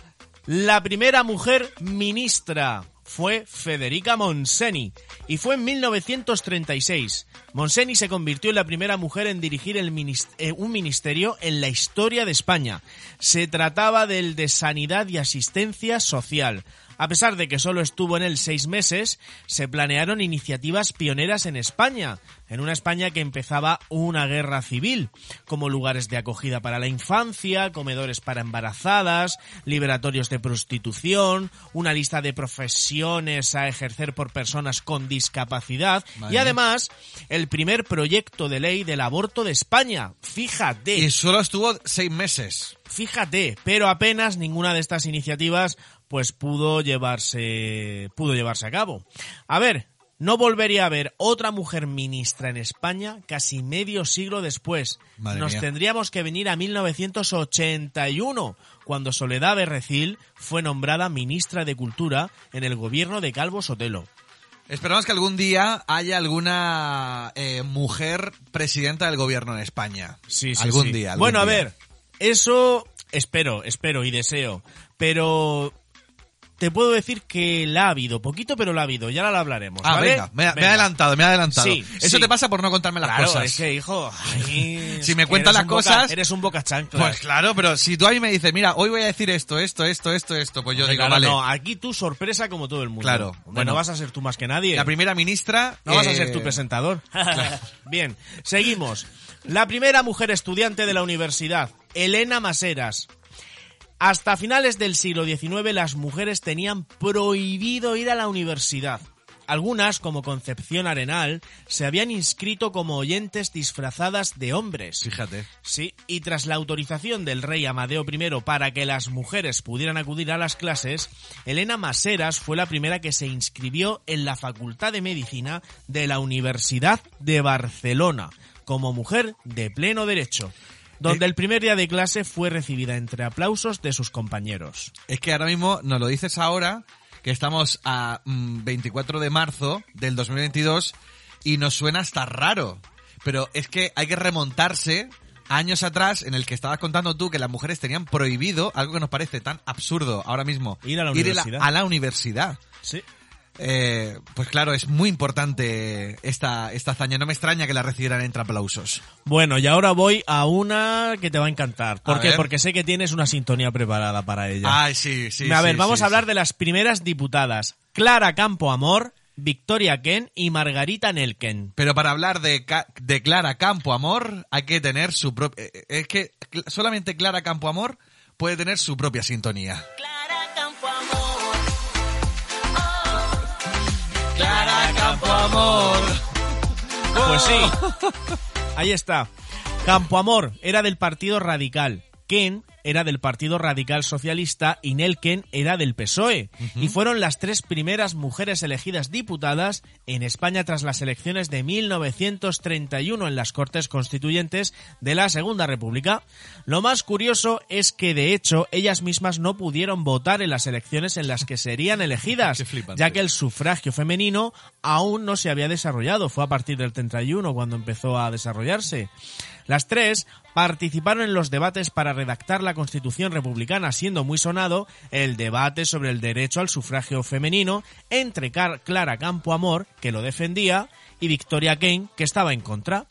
La primera mujer ministra fue Federica Monseni y fue en 1936. Monseni se convirtió en la primera mujer en dirigir eh, un ministerio en la historia de España. Se trataba del de Sanidad y Asistencia Social. A pesar de que solo estuvo en él seis meses, se planearon iniciativas pioneras en España, en una España que empezaba una guerra civil, como lugares de acogida para la infancia, comedores para embarazadas, liberatorios de prostitución, una lista de profesiones a ejercer por personas con discapacidad y además el primer proyecto de ley del aborto de España. Fíjate. Y solo estuvo seis meses. Fíjate, pero apenas ninguna de estas iniciativas pues pudo llevarse pudo llevarse a cabo. A ver, no volvería a ver otra mujer ministra en España casi medio siglo después. Madre Nos mía. tendríamos que venir a 1981, cuando Soledad Berrecil fue nombrada ministra de Cultura en el gobierno de Calvo Sotelo. Esperamos que algún día haya alguna eh, mujer presidenta del gobierno en España. Sí, sí, algún sí. día. algún bueno, a ver, eso espero, espero y deseo, pero te puedo decir que la ha habido, poquito pero la ha habido, ya la hablaremos. Ah, ¿vale? venga, me, Venga. adelantado, me he adelantado. Sí, Eso sí. te pasa por no contarme las Claro, cosas. es que, hijo, <laughs> Si me cuentas las boca- cosas- eres un boca chancla. Pues claro, pero si tú a mí me dices, mira, hoy voy a decir esto, esto, esto, esto, esto, pues yo digo, vale. no, aquí tú sorpresa como todo el mundo. Claro, Bueno, bueno. vas a ser tú más que nadie. La primera ministra... No vas a eh, ser tu presentador. <laughs> Bien, seguimos. La primera mujer estudiante de la universidad, Elena Maseras. Hasta finales del siglo XIX las mujeres tenían prohibido ir a la universidad. Algunas, como Concepción Arenal, se habían inscrito como oyentes disfrazadas de hombres. Fíjate. Sí, y tras la autorización del rey Amadeo I para que las mujeres pudieran acudir a las clases, Elena Maseras fue la primera que se inscribió en la Facultad de Medicina de la Universidad de Barcelona, como mujer de pleno derecho, donde el primer día de clase fue recibida entre aplausos de sus compañeros. Es que ahora mismo nos lo dices ahora, que estamos a mm, 24 de marzo del 2022 y nos suena hasta raro. Pero es que hay que remontarse años atrás en el que estabas contando tú que las mujeres tenían prohibido algo que nos parece tan absurdo ahora mismo. Ir a la Ir universidad. a la universidad. Sí. Eh, pues claro, es muy importante esta, esta hazaña. No me extraña que la recibieran entre aplausos. Bueno, y ahora voy a una que te va a encantar. ¿Por A qué? ver. Porque sé que tienes una sintonía preparada para ella. Ay, sí, sí. a ver, sí, vamos sí, a hablar de las primeras diputadas. Clara Campo Amor, Victoria Ken y Margarita Nelken. Pero para hablar de, Clara Campo Amor hay que tener su propia... Es que solamente Clara Campo Amor puede tener su propia sintonía. Clara Amor. Pues sí. <laughs> Ahí está. Campo Amor era del Partido Radical. Ken era del Partido Radical Socialista y Nelken era del PSOE. Y fueron las tres primeras mujeres elegidas diputadas en España tras las elecciones de 1931 en las Cortes Constituyentes de la Segunda República. Lo más curioso es que, de hecho, ellas mismas no pudieron votar en las elecciones en las que serían elegidas, <laughs> ya que el sufragio femenino aún no se había desarrollado. Fue a partir del 31 cuando empezó a desarrollarse. Las tres participaron en los debates para redactar la Constitución republicana, siendo muy sonado el debate sobre el derecho al sufragio femenino entre Clara Campoamor, que lo defendía, y Victoria Kane, que estaba en contra.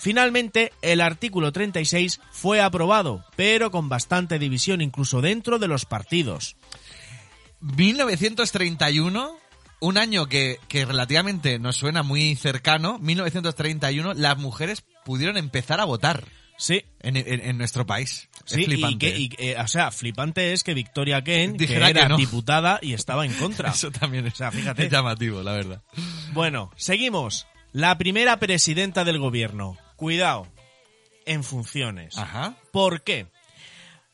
Finalmente, el artículo 36 fue aprobado, pero con bastante división incluso dentro de los partidos. 1931, un año que, que relativamente nos suena muy cercano, 1931, las mujeres pudieron empezar a votar. Sí. En, en- en nuestro país. Sí, es flipante. y que, y, eh, o sea, flipante es que Victoria Kane, que era que no. diputada y estaba en contra. <laughs> Eso también es, O sea, fíjate. es llamativo, la verdad. Bueno, seguimos. La primera presidenta del gobierno. Cuidado. En funciones. Ajá. ¿Por qué?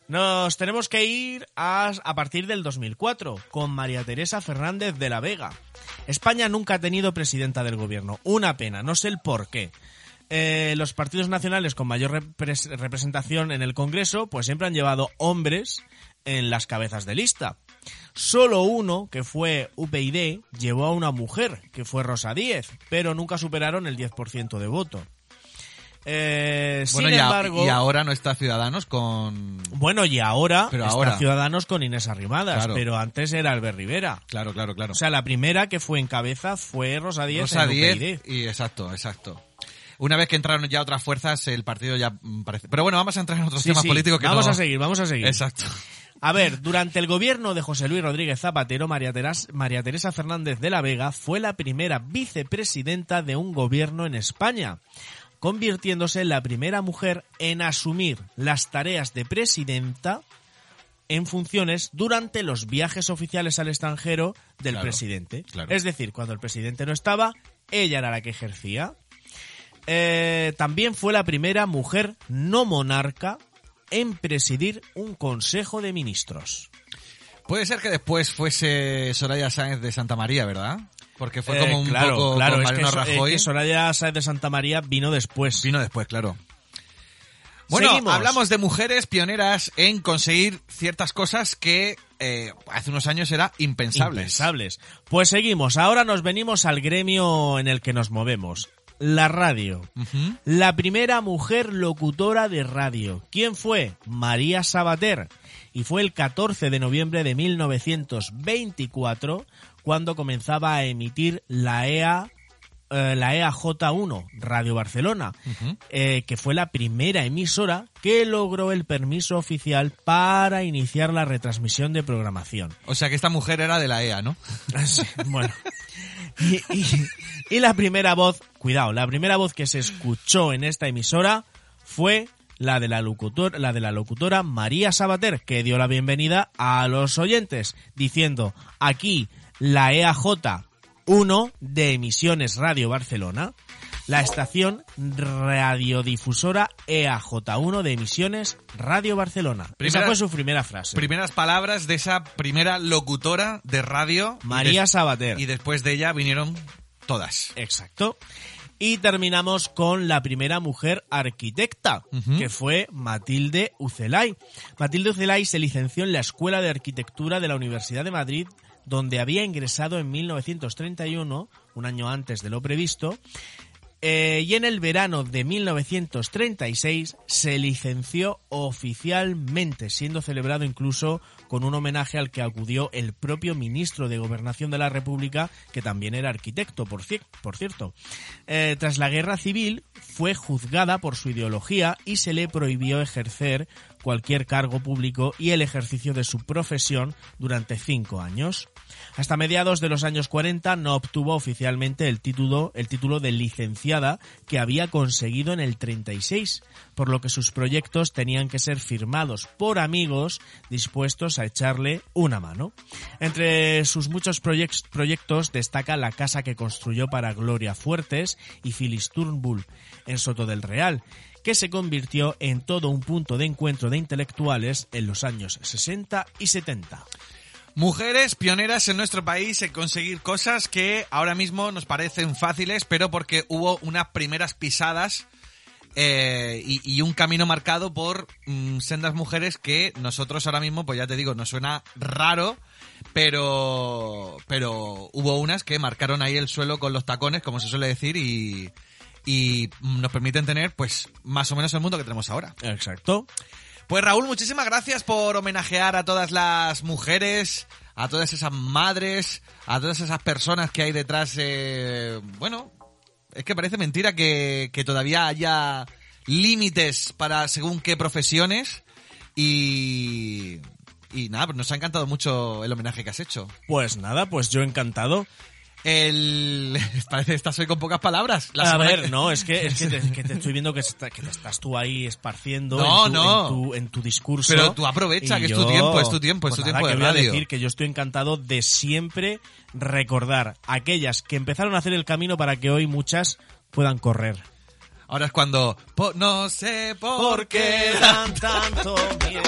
Nos tenemos que ir a, a partir del 2004 con María Teresa Fernández de la Vega. España nunca ha tenido presidenta del gobierno. Una pena, no sé el por qué. Eh, los partidos nacionales con mayor repres- representación en el Congreso pues siempre han llevado hombres en las cabezas de lista. Solo uno, que fue UPyD, llevó a una mujer, que fue Rosa Díez, pero nunca superaron el 10% de voto. Eh, Bueno, sin y, a- embargo, y ahora no está Ciudadanos con... bueno, y ahora Pero está ahora. Ciudadanos con Inés Arrimadas, Claro. pero antes era Albert Rivera. Claro, claro, claro. O sea, la primera que fue en cabeza fue Rosa Díez Rosa en 10 UPyD. y exacto, exacto. Una vez que entraron ya otras fuerzas, el partido ya mm, parece... Pero bueno, vamos a entrar en otros Sí, temas sí, políticos que vamos no- a seguir, vamos a seguir. Exacto. A ver, durante el gobierno de José Luis Rodríguez Zapatero, María, Teras- María Teresa Fernández de la Vega fue la primera vicepresidenta de un gobierno en España, convirtiéndose en la primera mujer en asumir las tareas de presidenta en funciones durante los viajes oficiales al extranjero del Claro, presidente. claro. Es decir, cuando el presidente no estaba, ella era la que ejercía. Eh, también fue la primera mujer no monarca en presidir un consejo de ministros. Puede ser que después fuese Soraya Sáenz de Santa María, ¿verdad? Porque fue Eh, como un claro, poco claro, con es que, Mariano Rajoy. que Soraya Sáenz de Santa María vino después. Vino después, claro. Bueno, Seguimos. hablamos de mujeres pioneras en conseguir ciertas cosas que eh, hace unos años era impensables. Impensables. Pues seguimos. Ahora nos venimos al gremio en el que nos movemos. La radio. La primera mujer locutora de radio. ¿Quién fue? María Sabater. Y fue el 14 de noviembre de 1924 cuando comenzaba a emitir la EA eh, la EAJ1, Radio Barcelona, eh, que fue la primera emisora que logró el permiso oficial para iniciar la retransmisión de programación. O sea que esta mujer era de la EA, ¿no? Sí, bueno. Y, y- y la primera voz, cuidado, la primera voz que se escuchó en esta emisora fue la de la, locutor, la de la locutora María Sabater, que dio la bienvenida a los oyentes, diciendo aquí la E EAJ1 de Emisiones Radio Barcelona, la estación radiodifusora EAJ1 de Emisiones Radio Barcelona. Esa Primera- fue su primera frase. Primeras palabras de esa primera locutora de radio. y María Sabater. Y después de ella vinieron todas. Exacto. Y terminamos con la primera mujer arquitecta, que fue Matilde Ucelay. Matilde Ucelay se licenció en la Escuela de Arquitectura de la Universidad de Madrid, donde había ingresado en 1931, un año antes de lo previsto, eh, y en el verano de 1936 se licenció oficialmente, siendo celebrado incluso con un homenaje al que acudió el propio ministro de Gobernación de la República, que también era arquitecto, por, cier- por cierto. Eh, tras la guerra civil fue juzgada por su ideología y se le prohibió ejercer cualquier cargo público y el ejercicio de su profesión durante cinco años. Hasta mediados de los años 40 no obtuvo oficialmente el título, el título de licenciada que había conseguido en el 36, por lo que sus proyectos tenían que ser firmados por amigos dispuestos a echarle una mano. Entre sus muchos proyec- proyectos destaca la casa que construyó para Gloria Fuertes y Phyllis Turnbull en Soto del Real, que se convirtió en todo un punto de encuentro de intelectuales en los años 60 y 70. Mujeres pioneras en nuestro país en conseguir cosas que ahora mismo nos parecen fáciles, pero porque hubo unas primeras pisadas eh, y, y un camino marcado por mm, sendas mujeres que nosotros ahora mismo, pues ya te digo, nos suena raro, pero, pero hubo unas que marcaron ahí el suelo con los tacones, como se suele decir, y, y nos permiten tener, pues, más o menos el mundo que tenemos ahora. Exacto. Pues Raúl, muchísimas gracias por homenajear a todas las mujeres, a todas esas madres, a todas esas personas que hay detrás. eh, bueno, es que parece mentira que, que todavía haya límites para según qué profesiones y... Y nada, pues nos ha encantado mucho el homenaje que has hecho. Pues nada, pues yo encantado. El... <laughs> Parece que estás hoy con pocas palabras. La a ver, que- no, es que, es que, te, que te estoy viendo que, está- que te estás tú ahí esparciendo No, en, tu, no. en, tu, en tu discurso. Pero tú aprovecha, que es tu tiempo, es tu tiempo, es pues tu nada, tiempo de que voy a radio. decir que yo estoy encantado de siempre recordar a aquellas que empezaron a hacer el camino para que hoy muchas puedan correr. Ahora es cuando... no sé por, ¿Por qué dan dan tanto <laughs> miedo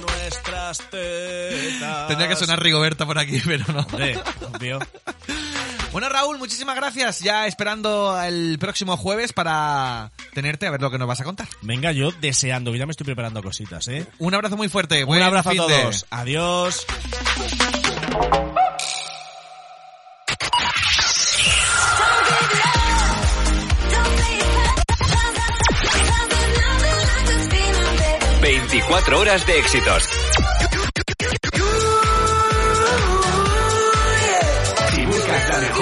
nuestras tetas? Tendría que sonar Rigoberta por aquí, <laughs> pero no. Hombre, obvio. Bueno, Raúl, muchísimas gracias. Ya esperando el próximo jueves para tenerte a ver lo que nos vas a contar. Venga, yo deseando, que ya me estoy preparando cositas, ¿eh? Un abrazo muy fuerte. Un buen abrazo a de- todos. Adiós. Baby. 24 horas de éxitos.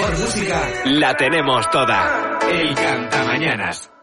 Mejor música, la tenemos toda. El Cantamañanas. Si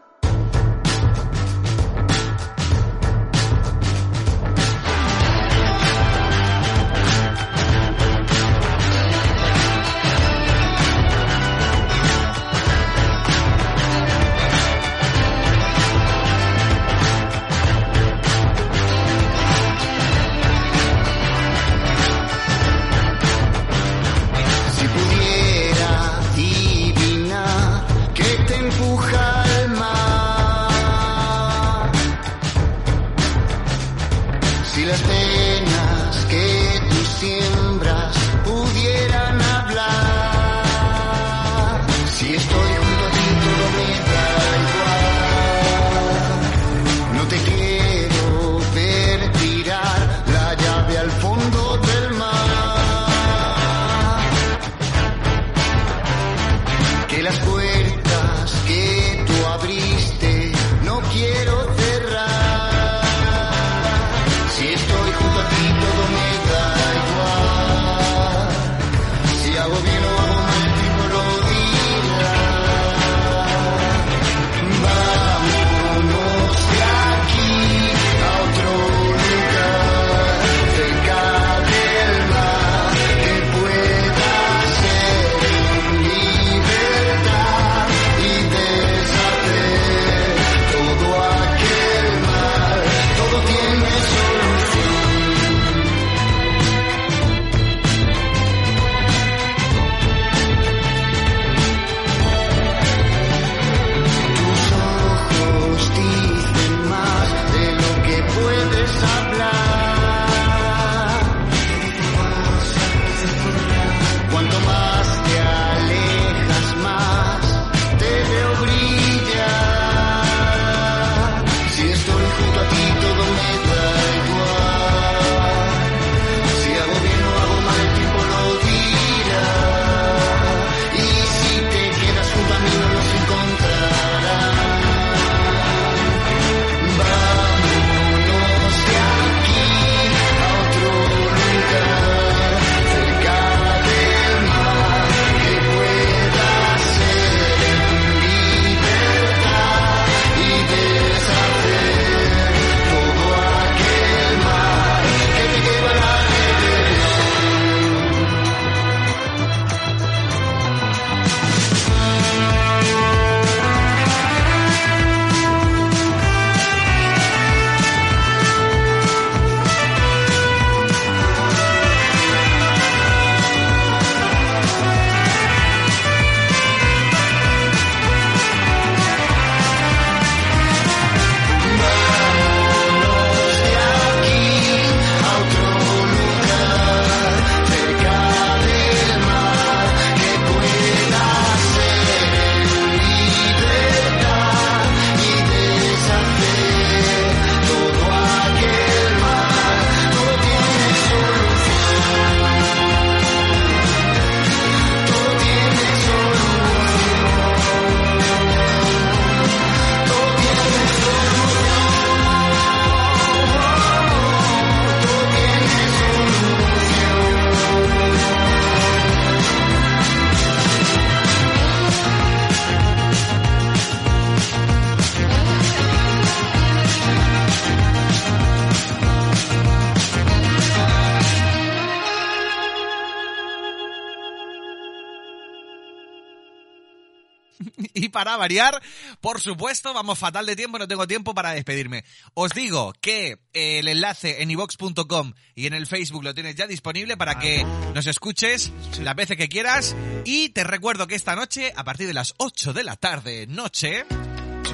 variar, por supuesto, vamos fatal de tiempo, no tengo tiempo para despedirme. Os digo que eh, el enlace en ivox.com y en el Facebook lo tienes ya disponible para que nos escuches las veces que quieras. Y te recuerdo que esta noche, a partir de las 8 de la tarde, noche,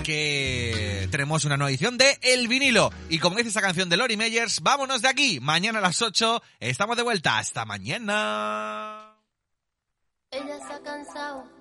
que tenemos una nueva edición de El Vinilo. Y como dice esa canción de Lori Meyers, vámonos de aquí. Mañana a las 8 estamos de vuelta. Hasta mañana. Ella se ha cansado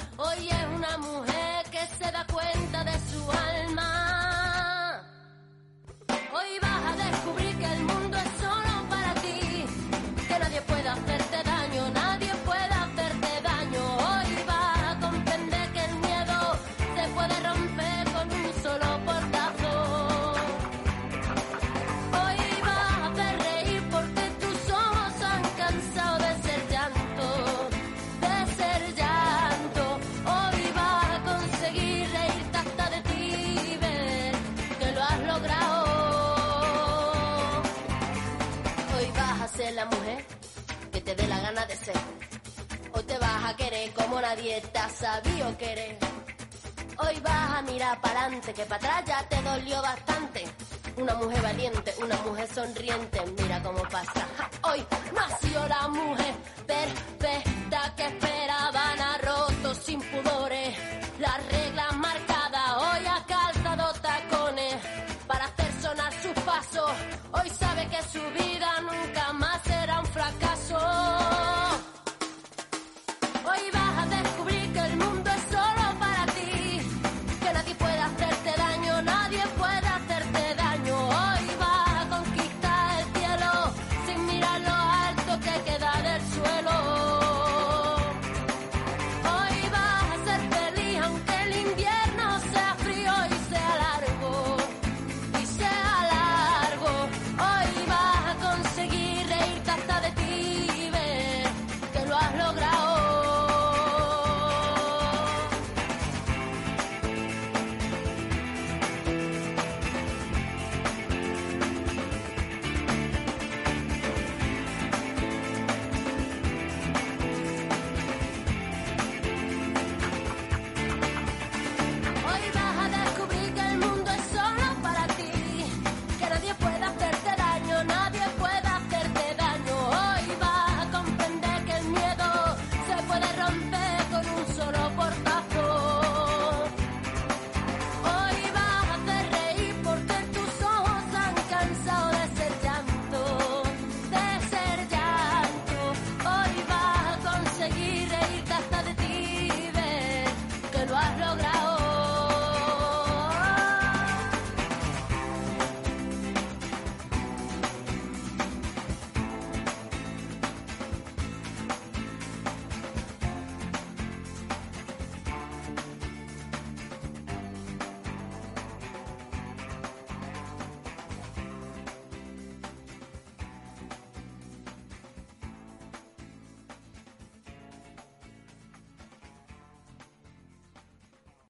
Hoy es una mujer que se da cuenta de su alma. Hoy vas a descubrir que el mundo nadie te querer. Hoy vas a mirar para adelante, que para atrás ya te dolió bastante. Una mujer valiente, una mujer sonriente, mira cómo pasa. Hoy nació la mujer perfecta que esperaban a rotos sin pudores. La